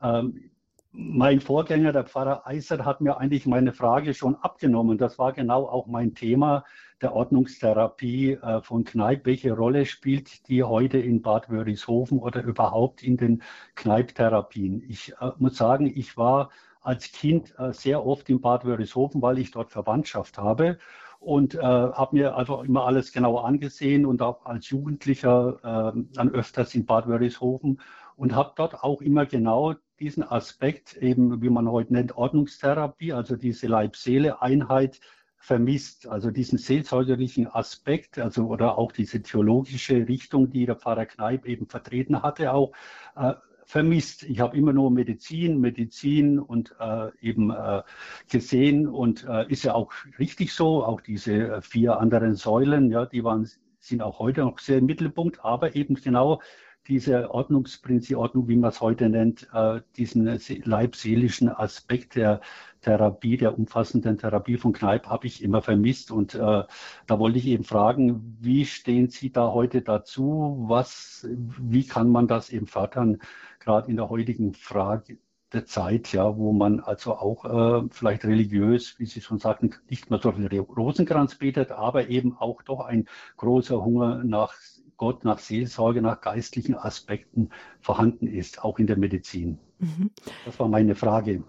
Ähm, mein Vorgänger, der Pfarrer Eiser, hat mir eigentlich meine Frage schon abgenommen. Das war genau auch mein Thema der Ordnungstherapie äh, von Kneipp. Welche Rolle spielt die heute in Bad Wörishofen oder überhaupt in den Kneipptherapien? Ich äh, muss sagen, ich war als Kind äh, sehr oft in Bad Wörishofen, weil ich dort Verwandtschaft habe und äh, habe mir einfach immer alles genauer angesehen und auch als Jugendlicher äh, dann öfters in Bad Wörishofen und habe dort auch immer genau diesen Aspekt, eben wie man heute nennt, Ordnungstherapie, also diese Leib-Seele-Einheit vermisst, also diesen seelsorgerlichen Aspekt, also oder auch diese theologische Richtung, die der Pfarrer Kneip eben vertreten hatte, auch äh, vermisst. Ich habe immer nur Medizin, Medizin und äh, eben äh, gesehen und äh, ist ja auch richtig so. Auch diese äh, vier anderen Säulen, ja, die waren sind auch heute noch sehr im Mittelpunkt, aber eben genau diese Ordnungsprinzip, Ordnung, wie man es heute nennt, äh, diesen leibseelischen Aspekt der Therapie, der umfassenden Therapie von Kneipp habe ich immer vermisst. Und äh, da wollte ich eben fragen, wie stehen Sie da heute dazu? Was, wie kann man das eben fördern, gerade in der heutigen Frage der Zeit, ja, wo man also auch äh, vielleicht religiös, wie Sie schon sagten, nicht mehr so viel Rosenkranz betet, aber eben auch doch ein großer Hunger nach Gott, nach Seelsorge, nach geistlichen Aspekten vorhanden ist, auch in der Medizin. Mhm. Das war meine Frage.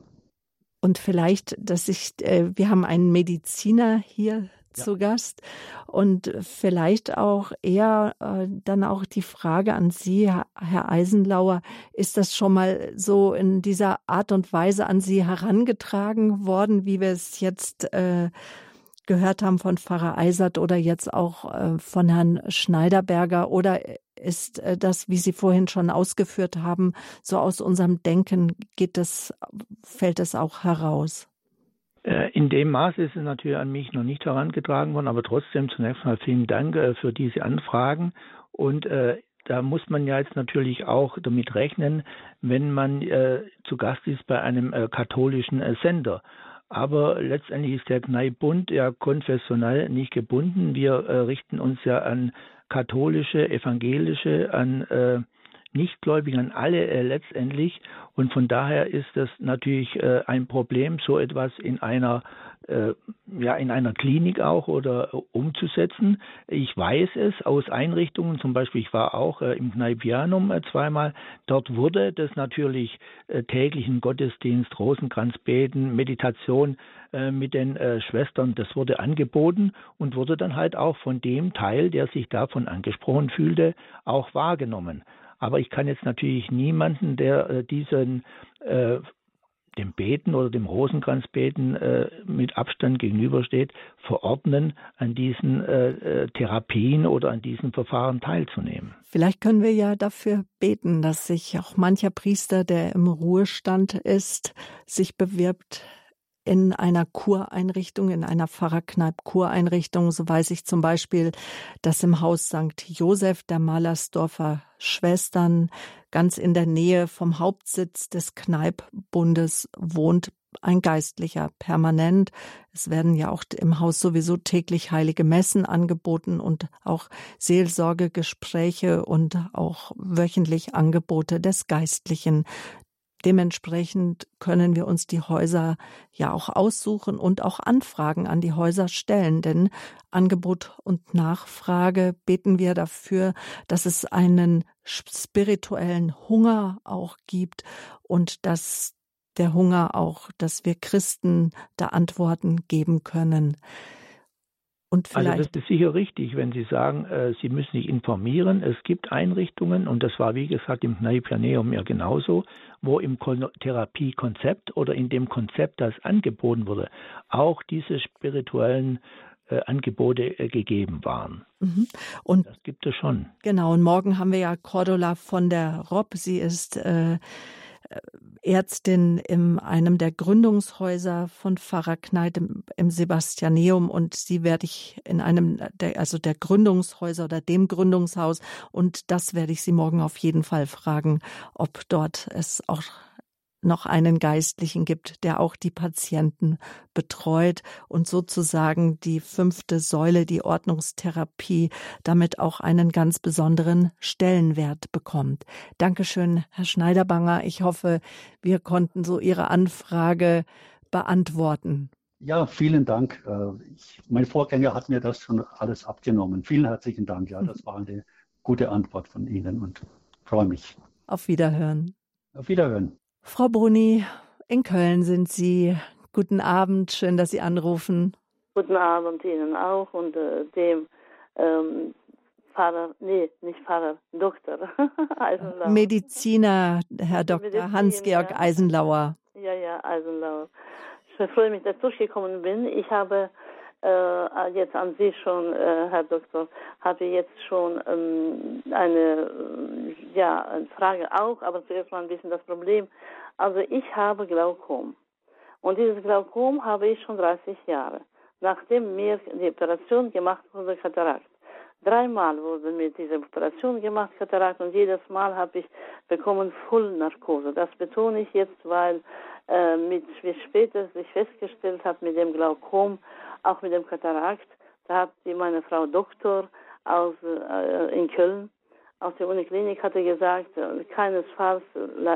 Und vielleicht, dass ich, äh, wir haben einen Mediziner hier ja. zu Gast und vielleicht auch eher äh, dann auch die Frage an Sie, Herr Eisenlauer, ist das schon mal so in dieser Art und Weise an Sie herangetragen worden, wie wir es jetzt äh, gehört haben von Pfarrer Eisert oder jetzt auch äh, von Herrn Schneiderberger? Oder ist äh, das, wie Sie vorhin schon ausgeführt haben, so aus unserem Denken geht es, fällt es auch heraus? Äh, in dem Maße ist es natürlich an mich noch nicht herangetragen worden, aber trotzdem zunächst mal vielen Dank für diese Anfragen. Und da muss man ja jetzt natürlich auch damit rechnen, wenn man zu Gast ist bei einem katholischen Sender. Aber letztendlich ist der Kneippbund ja konfessionell nicht gebunden. Wir äh, richten uns ja an katholische, evangelische, an äh, Nichtgläubigen, an alle äh, letztendlich. Und von daher ist das natürlich äh, ein Problem, so etwas in einer ja in einer Klinik auch oder äh, umzusetzen. Ich weiß es aus Einrichtungen, zum Beispiel ich war auch äh, im Kneipianum äh, zweimal, dort wurde das natürlich äh, täglichen Gottesdienst, Rosenkranzbeten, Meditation äh, mit den Schwestern, das wurde angeboten und wurde dann halt auch von dem Teil, der sich davon angesprochen fühlte, auch wahrgenommen. Aber ich kann jetzt natürlich niemanden, der diesen dem Beten oder dem Rosenkranzbeten äh, mit Abstand gegenübersteht, verordnen, an diesen äh, äh, Therapien oder an diesen Verfahren teilzunehmen. Vielleicht können wir ja dafür beten, dass sich auch mancher Priester, der im Ruhestand ist, sich bewirbt, in einer Kureinrichtung, in einer Pfarrerkneip-Kureinrichtung. So weiß ich zum Beispiel, dass im Haus St. Josef der Malersdorfer Schwestern ganz in der Nähe vom Hauptsitz des Kneippbundes wohnt ein Geistlicher permanent. Es werden ja auch im Haus sowieso täglich heilige Messen angeboten und auch Seelsorgegespräche und auch wöchentlich Angebote des Geistlichen. Dementsprechend können wir uns die Häuser ja auch aussuchen und auch Anfragen an die Häuser stellen, denn Angebot und Nachfrage beten wir dafür, dass es einen spirituellen Hunger auch gibt und dass der Hunger auch, dass wir Christen da Antworten geben können. Und vielleicht also das ist sicher richtig, wenn Sie sagen, äh, Sie müssen sich informieren. Es gibt Einrichtungen, und das war wie gesagt im Naiplaneum ja genauso, wo im Therapiekonzept oder in dem Konzept, das angeboten wurde, auch diese spirituellen äh, Angebote äh, gegeben waren. Mhm. Und das gibt es schon. Genau, und morgen haben wir ja Cordula von der Robb. Sie ist äh, Ärztin in einem der Gründungshäuser von Pfarrer Kneit im, im Sebastianeum und sie werde ich in einem der, also der Gründungshäuser oder dem Gründungshaus und das werde ich sie morgen auf jeden Fall fragen, ob dort es auch noch einen Geistlichen gibt, der auch die Patienten betreut und sozusagen die fünfte Säule, die Ordnungstherapie, damit auch einen ganz besonderen Stellenwert bekommt. Dankeschön, Herr Schneiderbanger. Ich hoffe, wir konnten so Ihre Anfrage beantworten. Ja, vielen Dank. Äh, ich, mein Vorgänger hat mir das schon alles abgenommen. Vielen herzlichen Dank. Ja, das war eine gute Antwort von Ihnen und freue mich. Auf Wiederhören. Auf Wiederhören. Frau Bruni, in Köln sind Sie. Guten Abend, schön, dass Sie anrufen. Guten Abend Ihnen auch und äh, dem ähm, Pfarrer, nee, nicht Pfarrer, Doktor (laughs) Eisenlauer. Mediziner, Herr Dr. Hans-Georg ja. Eisenlauer. Ja, ja, Eisenlauer. Ich freue mich, dass ich durchgekommen bin. Ich habe äh, jetzt an Sie schon, äh, Herr Doktor, habe jetzt schon ähm, eine, äh, ja, eine Frage auch, aber zuerst mal ein bisschen das Problem. Also ich habe Glaukom und dieses Glaukom habe ich schon 30 Jahre, nachdem mir die Operation gemacht wurde, Katarakt. Dreimal wurde mir diese Operation gemacht, Katarakt, und jedes Mal habe ich bekommen Vollnarkose. Das betone ich jetzt, weil äh, mit, wie später sich festgestellt hat mit dem Glaukom, auch mit dem Katarakt, da hat meine Frau Doktor aus, äh, in Köln aus der Uniklinik hatte gesagt, äh, keinesfalls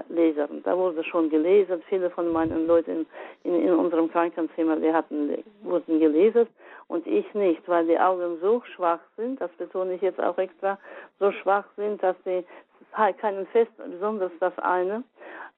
lesen. Da wurde schon gelesen. Viele von meinen Leuten in, in, in unserem Krankenzimmer, die hatten, wurden gelesen und ich nicht, weil die Augen so schwach sind, das betone ich jetzt auch extra, so schwach sind, dass sie keinen festen, besonders das eine,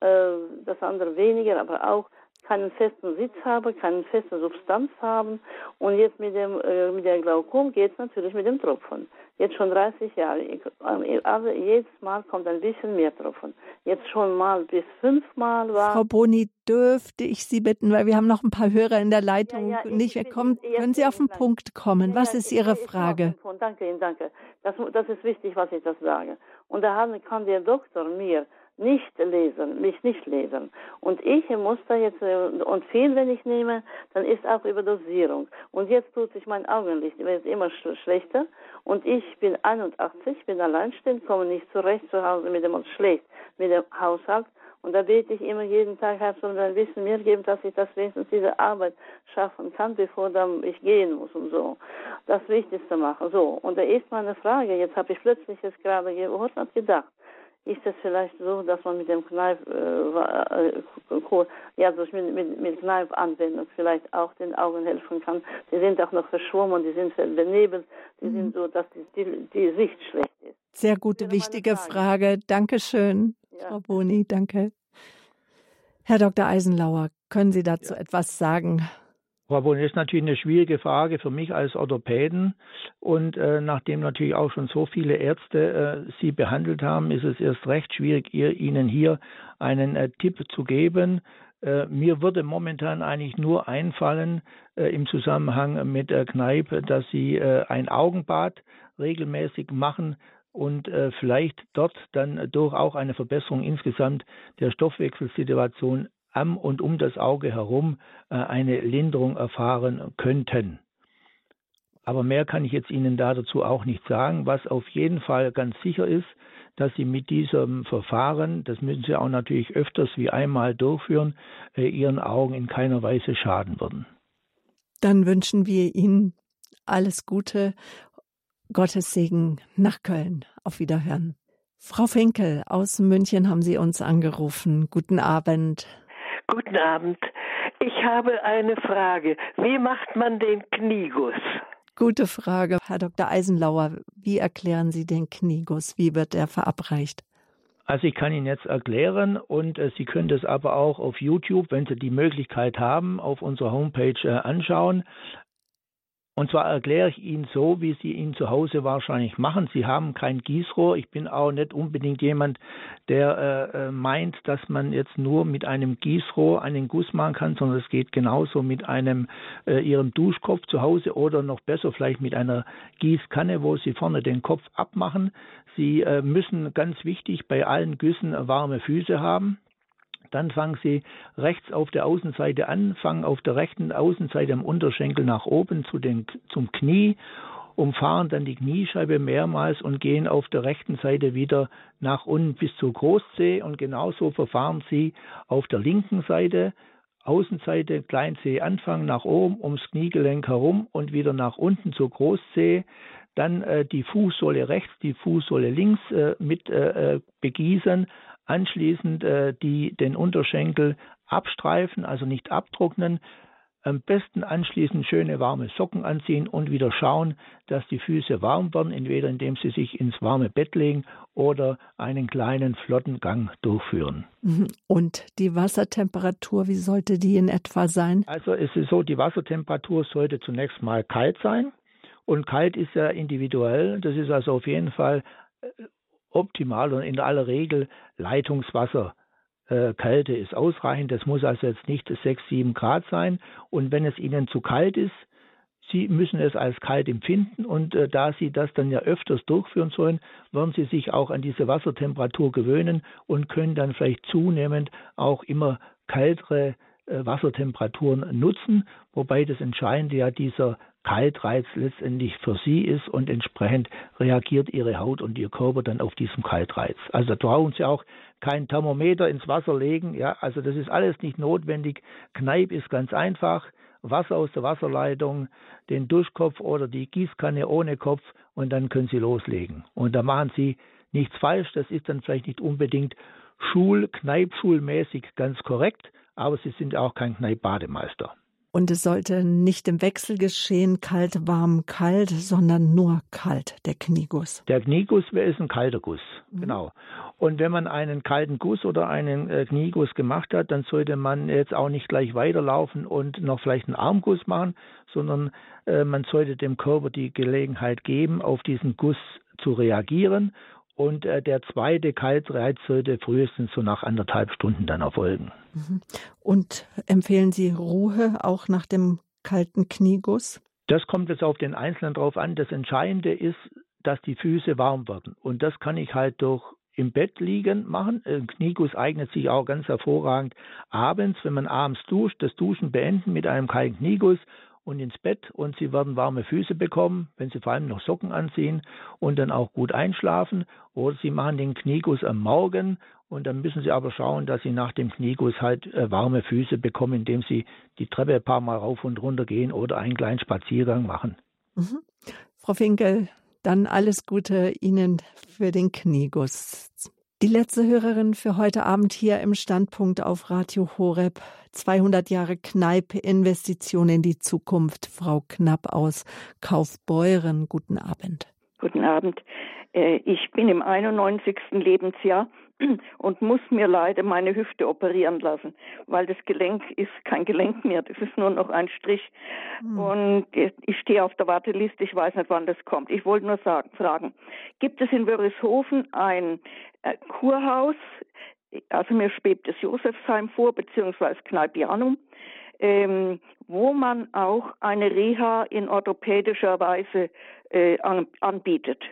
äh, das andere weniger, aber auch keinen festen Sitz haben, keine feste Substanz haben. Und jetzt mit dem äh, mit der Glaukom geht es natürlich mit dem Tropfen. Jetzt schon 30 Jahre. Ich, äh, also jedes Mal kommt ein bisschen mehr Tropfen. Jetzt schon mal bis fünfmal war. Frau Boni, dürfte ich Sie bitten, weil wir haben noch ein paar Hörer in der Leitung ja, ja, nicht. Kommen, können Sie auf den Punkt kommen? Ja, was ist Ihre Frage? Danke Ihnen, danke. Das, das ist wichtig, was ich das sage. Und da kann der Doktor mir nicht lesen, mich nicht lesen. Und ich muss da jetzt, äh, und viel, wenn ich nehme, dann ist auch Überdosierung. Und jetzt tut sich mein Augenlicht wird immer schlechter. Und ich bin 81, bin alleinstehend, komme nicht zurecht zu Hause mit dem, und schlecht mit dem Haushalt. Und da bete ich immer jeden Tag, Herr, soll mir ein bisschen mehr geben, dass ich das wenigstens diese Arbeit schaffen kann, bevor dann ich gehen muss und so. Das Wichtigste machen. So. Und da ist meine Frage, jetzt habe ich plötzlich jetzt gerade gehört und gedacht, ist es vielleicht so, dass man mit dem Kneif, äh, äh ja, durch mit, mit, mit Kneifanwendung vielleicht auch den Augen helfen kann. Die sind auch noch verschwommen, die sind benebelt, die mhm. sind so, dass die, die, die, Sicht schlecht ist. Sehr gute, wichtige Frage. Frage. Dankeschön, ja. Frau Boni, danke. Herr Dr. Eisenlauer, können Sie dazu ja. etwas sagen? Frau Bonn, ist natürlich eine schwierige Frage für mich als Orthopäden. Und äh, nachdem natürlich auch schon so viele Ärzte äh, Sie behandelt haben, ist es erst recht schwierig, ihr, Ihnen hier einen äh, Tipp zu geben. Äh, mir würde momentan eigentlich nur einfallen äh, im Zusammenhang mit der Kneipe, dass Sie äh, ein Augenbad regelmäßig machen, und äh, vielleicht dort dann durch auch eine Verbesserung insgesamt der Stoffwechselsituation am und um das Auge herum äh, eine Linderung erfahren könnten. Aber mehr kann ich jetzt Ihnen da dazu auch nicht sagen. Was auf jeden Fall ganz sicher ist, dass Sie mit diesem Verfahren, das müssen Sie auch natürlich öfters wie einmal durchführen, äh, Ihren Augen in keiner Weise schaden würden. Dann wünschen wir Ihnen alles Gute, Gottes Segen nach Köln. Auf Wiederhören. Frau Finkel aus München haben Sie uns angerufen. Guten Abend. Guten Abend. Ich habe eine Frage. Wie macht man den Knieguss? Gute Frage, Herr Dr. Eisenlauer. Wie erklären Sie den Knieguss? Wie wird er verabreicht? Also ich kann Ihnen jetzt erklären und äh, Sie können das aber auch auf YouTube, wenn Sie die Möglichkeit haben, auf unserer Homepage äh, anschauen. Und zwar erkläre ich Ihnen so, wie Sie ihn zu Hause wahrscheinlich machen. Sie haben kein Gießrohr. Ich bin auch nicht unbedingt jemand, der äh, äh, meint, dass man jetzt nur mit einem Gießrohr einen Guss machen kann, sondern es geht genauso mit einem äh, Ihrem Duschkopf zu Hause oder noch besser vielleicht mit einer Gießkanne, wo Sie vorne den Kopf abmachen. Sie äh, müssen ganz wichtig bei allen Güssen warme Füße haben. Dann fangen Sie rechts auf der Außenseite an, fangen auf der rechten Außenseite am Unterschenkel nach oben zu den, zum Knie, umfahren dann die Kniescheibe mehrmals und gehen auf der rechten Seite wieder nach unten bis zur Großzeh und genauso verfahren Sie auf der linken Seite. Außenseite Kleinzeh anfangen nach oben ums Kniegelenk herum und wieder nach unten zur Großzeh dann äh, die Fußsohle rechts, die Fußsohle links äh, mit äh, äh begießen, Anschließend äh, die, den Unterschenkel abstreifen, also nicht abtrocknen. Am besten anschließend schöne warme Socken anziehen und wieder schauen, dass die Füße warm werden, entweder indem sie sich ins warme Bett legen oder einen kleinen flotten Gang durchführen. Mhm. Und die Wassertemperatur, wie sollte die in etwa sein? Also es ist so, die Wassertemperatur sollte zunächst mal kalt sein. Und kalt ist ja individuell. Das ist also auf jeden Fall äh, optimal und in aller Regel Leitungswasser. Äh, Kälte ist ausreichend, das muss also jetzt nicht 6, 7 Grad sein. Und wenn es Ihnen zu kalt ist, Sie müssen es als kalt empfinden und äh, da Sie das dann ja öfters durchführen sollen, werden Sie sich auch an diese Wassertemperatur gewöhnen und können dann vielleicht zunehmend auch immer kältere Wassertemperaturen nutzen, wobei das Entscheidende ja dieser Kaltreiz letztendlich für sie ist und entsprechend reagiert ihre Haut und ihr Körper dann auf diesen Kaltreiz. Also da brauchen sie auch kein Thermometer ins Wasser legen, ja, also das ist alles nicht notwendig. Kneipp ist ganz einfach. Wasser aus der Wasserleitung, den Duschkopf oder die Gießkanne ohne Kopf und dann können Sie loslegen. Und da machen Sie nichts falsch, das ist dann vielleicht nicht unbedingt Schul-, Kneipschulmäßig ganz korrekt, aber Sie sind auch kein Kneipp-Bademeister. Und es sollte nicht im Wechsel geschehen, kalt, warm, kalt, sondern nur kalt, der Knieguss. Der Knieguss ist ein kalter Guss, mhm. genau. Und wenn man einen kalten Guss oder einen äh, Knieguss gemacht hat, dann sollte man jetzt auch nicht gleich weiterlaufen und noch vielleicht einen Armguss machen, sondern äh, man sollte dem Körper die Gelegenheit geben, auf diesen Guss zu reagieren und äh, der zweite Kaltreiz sollte frühestens so nach anderthalb Stunden dann erfolgen. Mhm. Und empfehlen Sie Ruhe auch nach dem kalten Knieguss? Das kommt jetzt auf den Einzelnen drauf an. Das Entscheidende ist, dass die Füße warm werden. Und das kann ich halt durch im Bett liegen machen. Ein Knieguss eignet sich auch ganz hervorragend abends, wenn man abends duscht, das Duschen beenden mit einem kalten Knieguss und ins Bett und sie werden warme Füße bekommen, wenn sie vor allem noch Socken anziehen und dann auch gut einschlafen. Oder sie machen den Knieguss am Morgen und dann müssen sie aber schauen, dass sie nach dem Knieguss halt äh, warme Füße bekommen, indem sie die Treppe ein paar Mal rauf und runter gehen oder einen kleinen Spaziergang machen. Mhm. Frau Finkel, dann alles Gute Ihnen für den Knieguss. Die letzte Hörerin für heute Abend hier im Standpunkt auf Radio Horeb. 200 Jahre Kneipe, Investition in die Zukunft. Frau Knapp aus Kaufbeuren. Guten Abend. Guten Abend. Äh, ich bin im 91. Lebensjahr (clears throat) und muss mir leider meine Hüfte operieren lassen, weil das Gelenk ist kein Gelenk mehr, das ist nur noch ein Strich. Mhm. Und ich stehe auf der Warteliste, ich weiß nicht, wann das kommt. Ich wollte nur sagen, fragen, gibt es in Wörishofen ein äh, Kurhaus, also mir schwebt das Josefsheim vor, beziehungsweise Kneipianum, ähm, wo man auch eine Reha in orthopädischer Weise äh, an, anbietet.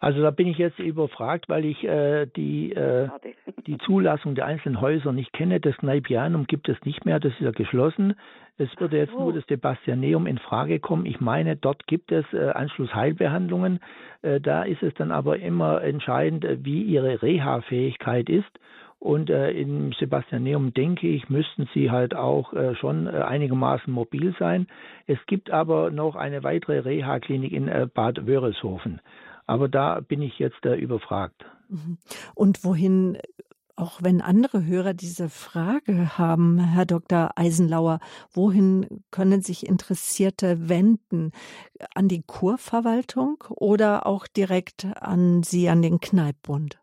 Also da bin ich jetzt überfragt, weil ich äh, die, äh, (laughs) die Zulassung der einzelnen Häuser nicht kenne. Das Kneipianum gibt es nicht mehr, das ist ja geschlossen. Es würde jetzt nur das Sebastianeum in Frage kommen. Ich meine, dort gibt es äh, Anschlussheilbehandlungen. Äh, da ist es dann aber immer entscheidend, äh, wie ihre Reha-Fähigkeit ist. Und äh, im Sebastianeum, denke ich, müssten sie halt auch äh, schon äh, einigermaßen mobil sein. Es gibt aber noch eine weitere Reha-Klinik in äh, Bad Wörishofen. Aber da bin ich jetzt äh, überfragt. Mhm. Und wohin, auch wenn andere Hörer diese Frage haben, Herr Dr. Eisenlauer, wohin können sich Interessierte wenden? An die Kurverwaltung oder auch direkt an Sie, an den Kneippbund?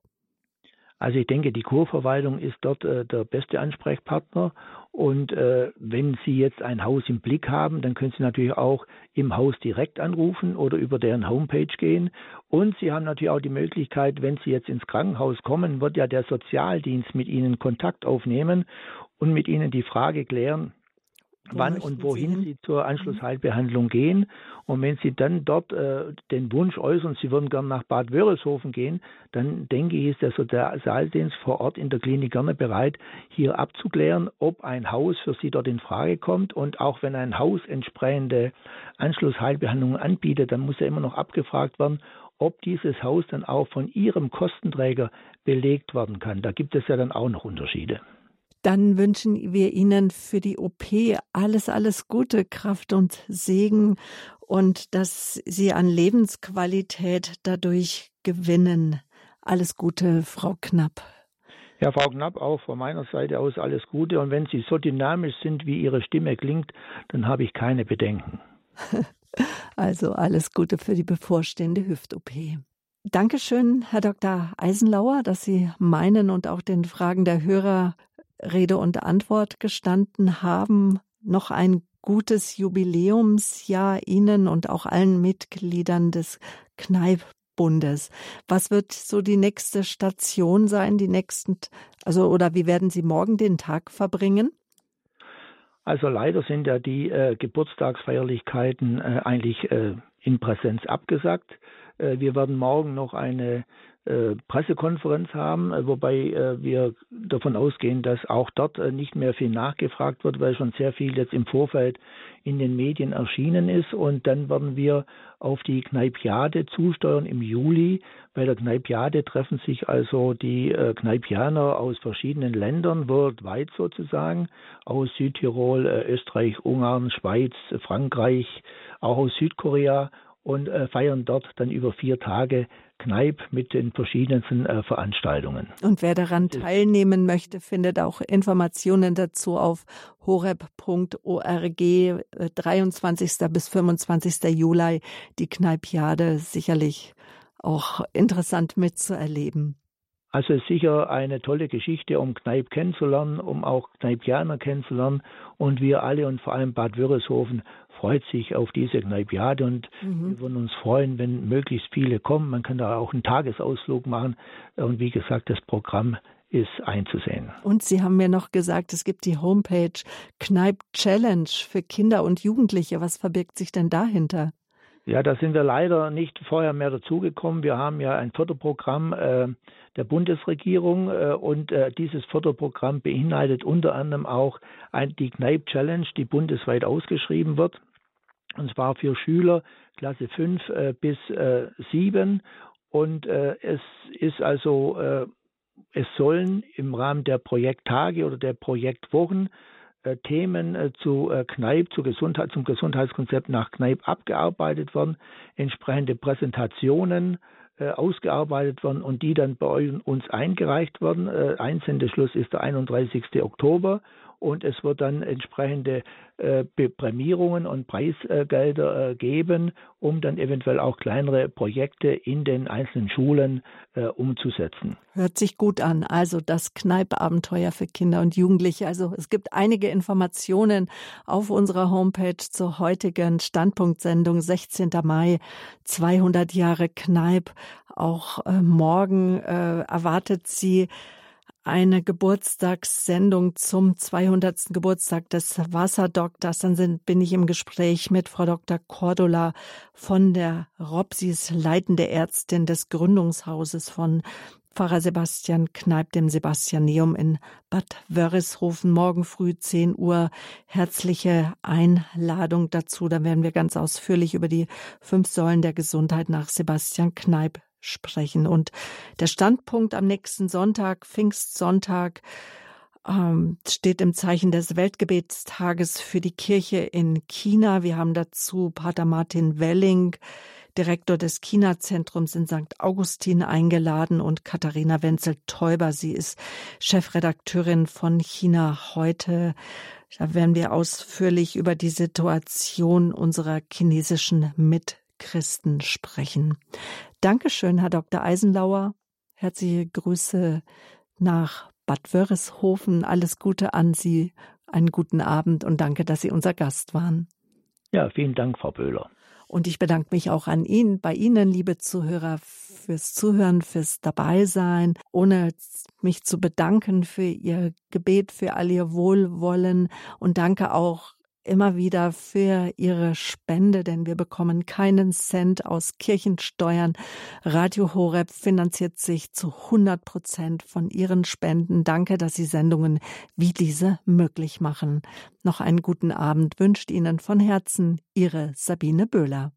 Also ich denke, die Kurverwaltung ist dort äh, der beste Ansprechpartner. Und äh, wenn Sie jetzt ein Haus im Blick haben, dann können Sie natürlich auch im Haus direkt anrufen oder über deren Homepage gehen. Und Sie haben natürlich auch die Möglichkeit, wenn Sie jetzt ins Krankenhaus kommen, wird ja der Sozialdienst mit Ihnen Kontakt aufnehmen und mit Ihnen die Frage klären, wann und wohin Sie, zur mhm. Anschlussheilbehandlung gehen. Und wenn Sie dann dort äh, den Wunsch äußern, Sie würden gerne nach Bad Wörishofen gehen, dann denke ich, ist der Sozialdienst vor Ort in der Klinik gerne bereit, hier abzuklären, ob ein Haus für Sie dort in Frage kommt. Und auch wenn ein Haus entsprechende Anschlussheilbehandlungen anbietet, dann muss ja immer noch abgefragt werden, ob dieses Haus dann auch von Ihrem Kostenträger belegt werden kann. Da gibt es ja dann auch noch Unterschiede. Dann wünschen wir Ihnen für die OP alles, alles Gute, Kraft und Segen und dass Sie an Lebensqualität dadurch gewinnen. Alles Gute, Frau Knapp. Ja, Frau Knapp, auch von meiner Seite aus alles Gute. Und wenn Sie so dynamisch sind, wie Ihre Stimme klingt, dann habe ich keine Bedenken. (laughs) Also alles Gute für die bevorstehende Hüft-OP. Dankeschön, Herr Dr. Eisenlauer, dass Sie meinen und auch den Fragen der Hörer Rede und Antwort gestanden haben. Noch ein gutes Jubiläumsjahr Ihnen und auch allen Mitgliedern des Kneippbundes. Was wird so die nächste Station sein, die nächsten, also oder wie werden Sie morgen den Tag verbringen? Also leider sind ja die äh, Geburtstagsfeierlichkeiten äh, eigentlich äh, in Präsenz abgesagt. Äh, wir werden morgen noch eine Pressekonferenz haben, äh, wobei äh, wir davon ausgehen, dass auch dort nicht mehr viel nachgefragt wird, weil schon sehr viel jetzt im Vorfeld in den Medien erschienen ist. Und dann werden wir auf die Kneipiade zusteuern im Juli. Bei der Kneipiade treffen sich also die Kneipianer aus verschiedenen Ländern, worldwide sozusagen, aus Südtirol, Österreich, Ungarn, Schweiz, Frankreich, auch aus Südkorea und feiern dort dann über vier Tage Kneipp mit den verschiedensten äh, Veranstaltungen. Und wer daran teilnehmen möchte, findet auch Informationen dazu auf horeb.org 23. Äh, bis 25. Juli die Kneipiade sicherlich auch interessant mitzuerleben. Also ist sicher eine tolle Geschichte, um Kneipp kennenzulernen, um auch Kneipianer kennenzulernen. Und wir alle und vor allem Bad Wörishofen freut sich auf diese Kneipiade und mhm. wir würden uns freuen, wenn möglichst viele kommen. Man kann da auch einen Tagesausflug machen und wie gesagt, das Programm ist einzusehen. Und Sie haben mir noch gesagt, es gibt die Homepage Kneip Challenge für Kinder und Jugendliche. Was verbirgt sich denn dahinter? Ja, da sind wir leider nicht vorher mehr dazugekommen. Wir haben ja ein Förderprogramm äh, der Bundesregierung äh, und äh, dieses Förderprogramm beinhaltet unter anderem auch ein, die Kneip Challenge, die bundesweit ausgeschrieben wird und zwar für Schüler Klasse 5 äh, bis äh, 7. Und äh, es ist also, äh, es sollen im Rahmen der Projekttage oder der Projektwochen äh, Themen äh, zu Kneipp, zu Gesundheit, zum Gesundheitskonzept nach Kneipp abgearbeitet werden, entsprechende Präsentationen ausgearbeitet werden und die dann bei uns eingereicht werden. Einsendeschluss ist der 31. Oktober und es wird dann entsprechende äh, Prämierungen und Preisgelder äh, geben, um dann eventuell auch kleinere Projekte in den einzelnen Schulen äh, umzusetzen. Hört sich gut an. Also das Kneippabenteuer für Kinder und Jugendliche. Also es gibt einige Informationen auf unserer Homepage zur heutigen Standpunktsendung 16. Mai 200 Jahre Kneipp. Auch äh, morgen äh, erwartet sie eine Geburtstagssendung zum 200. Geburtstag des Wasserdoktors. Dann sind, bin ich im Gespräch mit Frau Dr. Cordula von der Robsis, leitende Ärztin des Gründungshauses von Pfarrer Sebastian Kneip, dem Sebastianeum in Bad Wörishofen. Morgen früh 10 Uhr. Herzliche Einladung dazu. Da werden wir ganz ausführlich über die fünf Säulen der Gesundheit nach Sebastian Kneip sprechen. Und der Standpunkt am nächsten Sonntag, Pfingstsonntag, ähm, steht im Zeichen des Weltgebetstages für die Kirche in China. Wir haben dazu Pater Martin Welling, Direktor des China-Zentrums in St. Augustin eingeladen und Katharina Wenzel-Täuber. Sie ist Chefredakteurin von China heute. Da werden wir ausführlich über die Situation unserer chinesischen Mitchristen sprechen. Dankeschön, Herr Dr. Eisenlauer. Herzliche Grüße nach Bad Wörishofen. Alles Gute an Sie. Einen guten Abend und danke, dass Sie unser Gast waren. Ja, vielen Dank, Frau Böhler. Und ich bedanke mich auch an Ihnen, bei Ihnen, liebe Zuhörer, fürs Zuhören, fürs Dabeisein. Ohne mich zu bedanken für Ihr Gebet, für all Ihr Wohlwollen und danke auch immer wieder für Ihre Spende, denn wir bekommen keinen Cent aus Kirchensteuern. Radio Horeb finanziert sich zu 100 Prozent von Ihren Spenden. Danke, dass Sie Sendungen wie diese möglich machen. Noch einen guten Abend wünscht Ihnen von Herzen Ihre Sabine Böhler.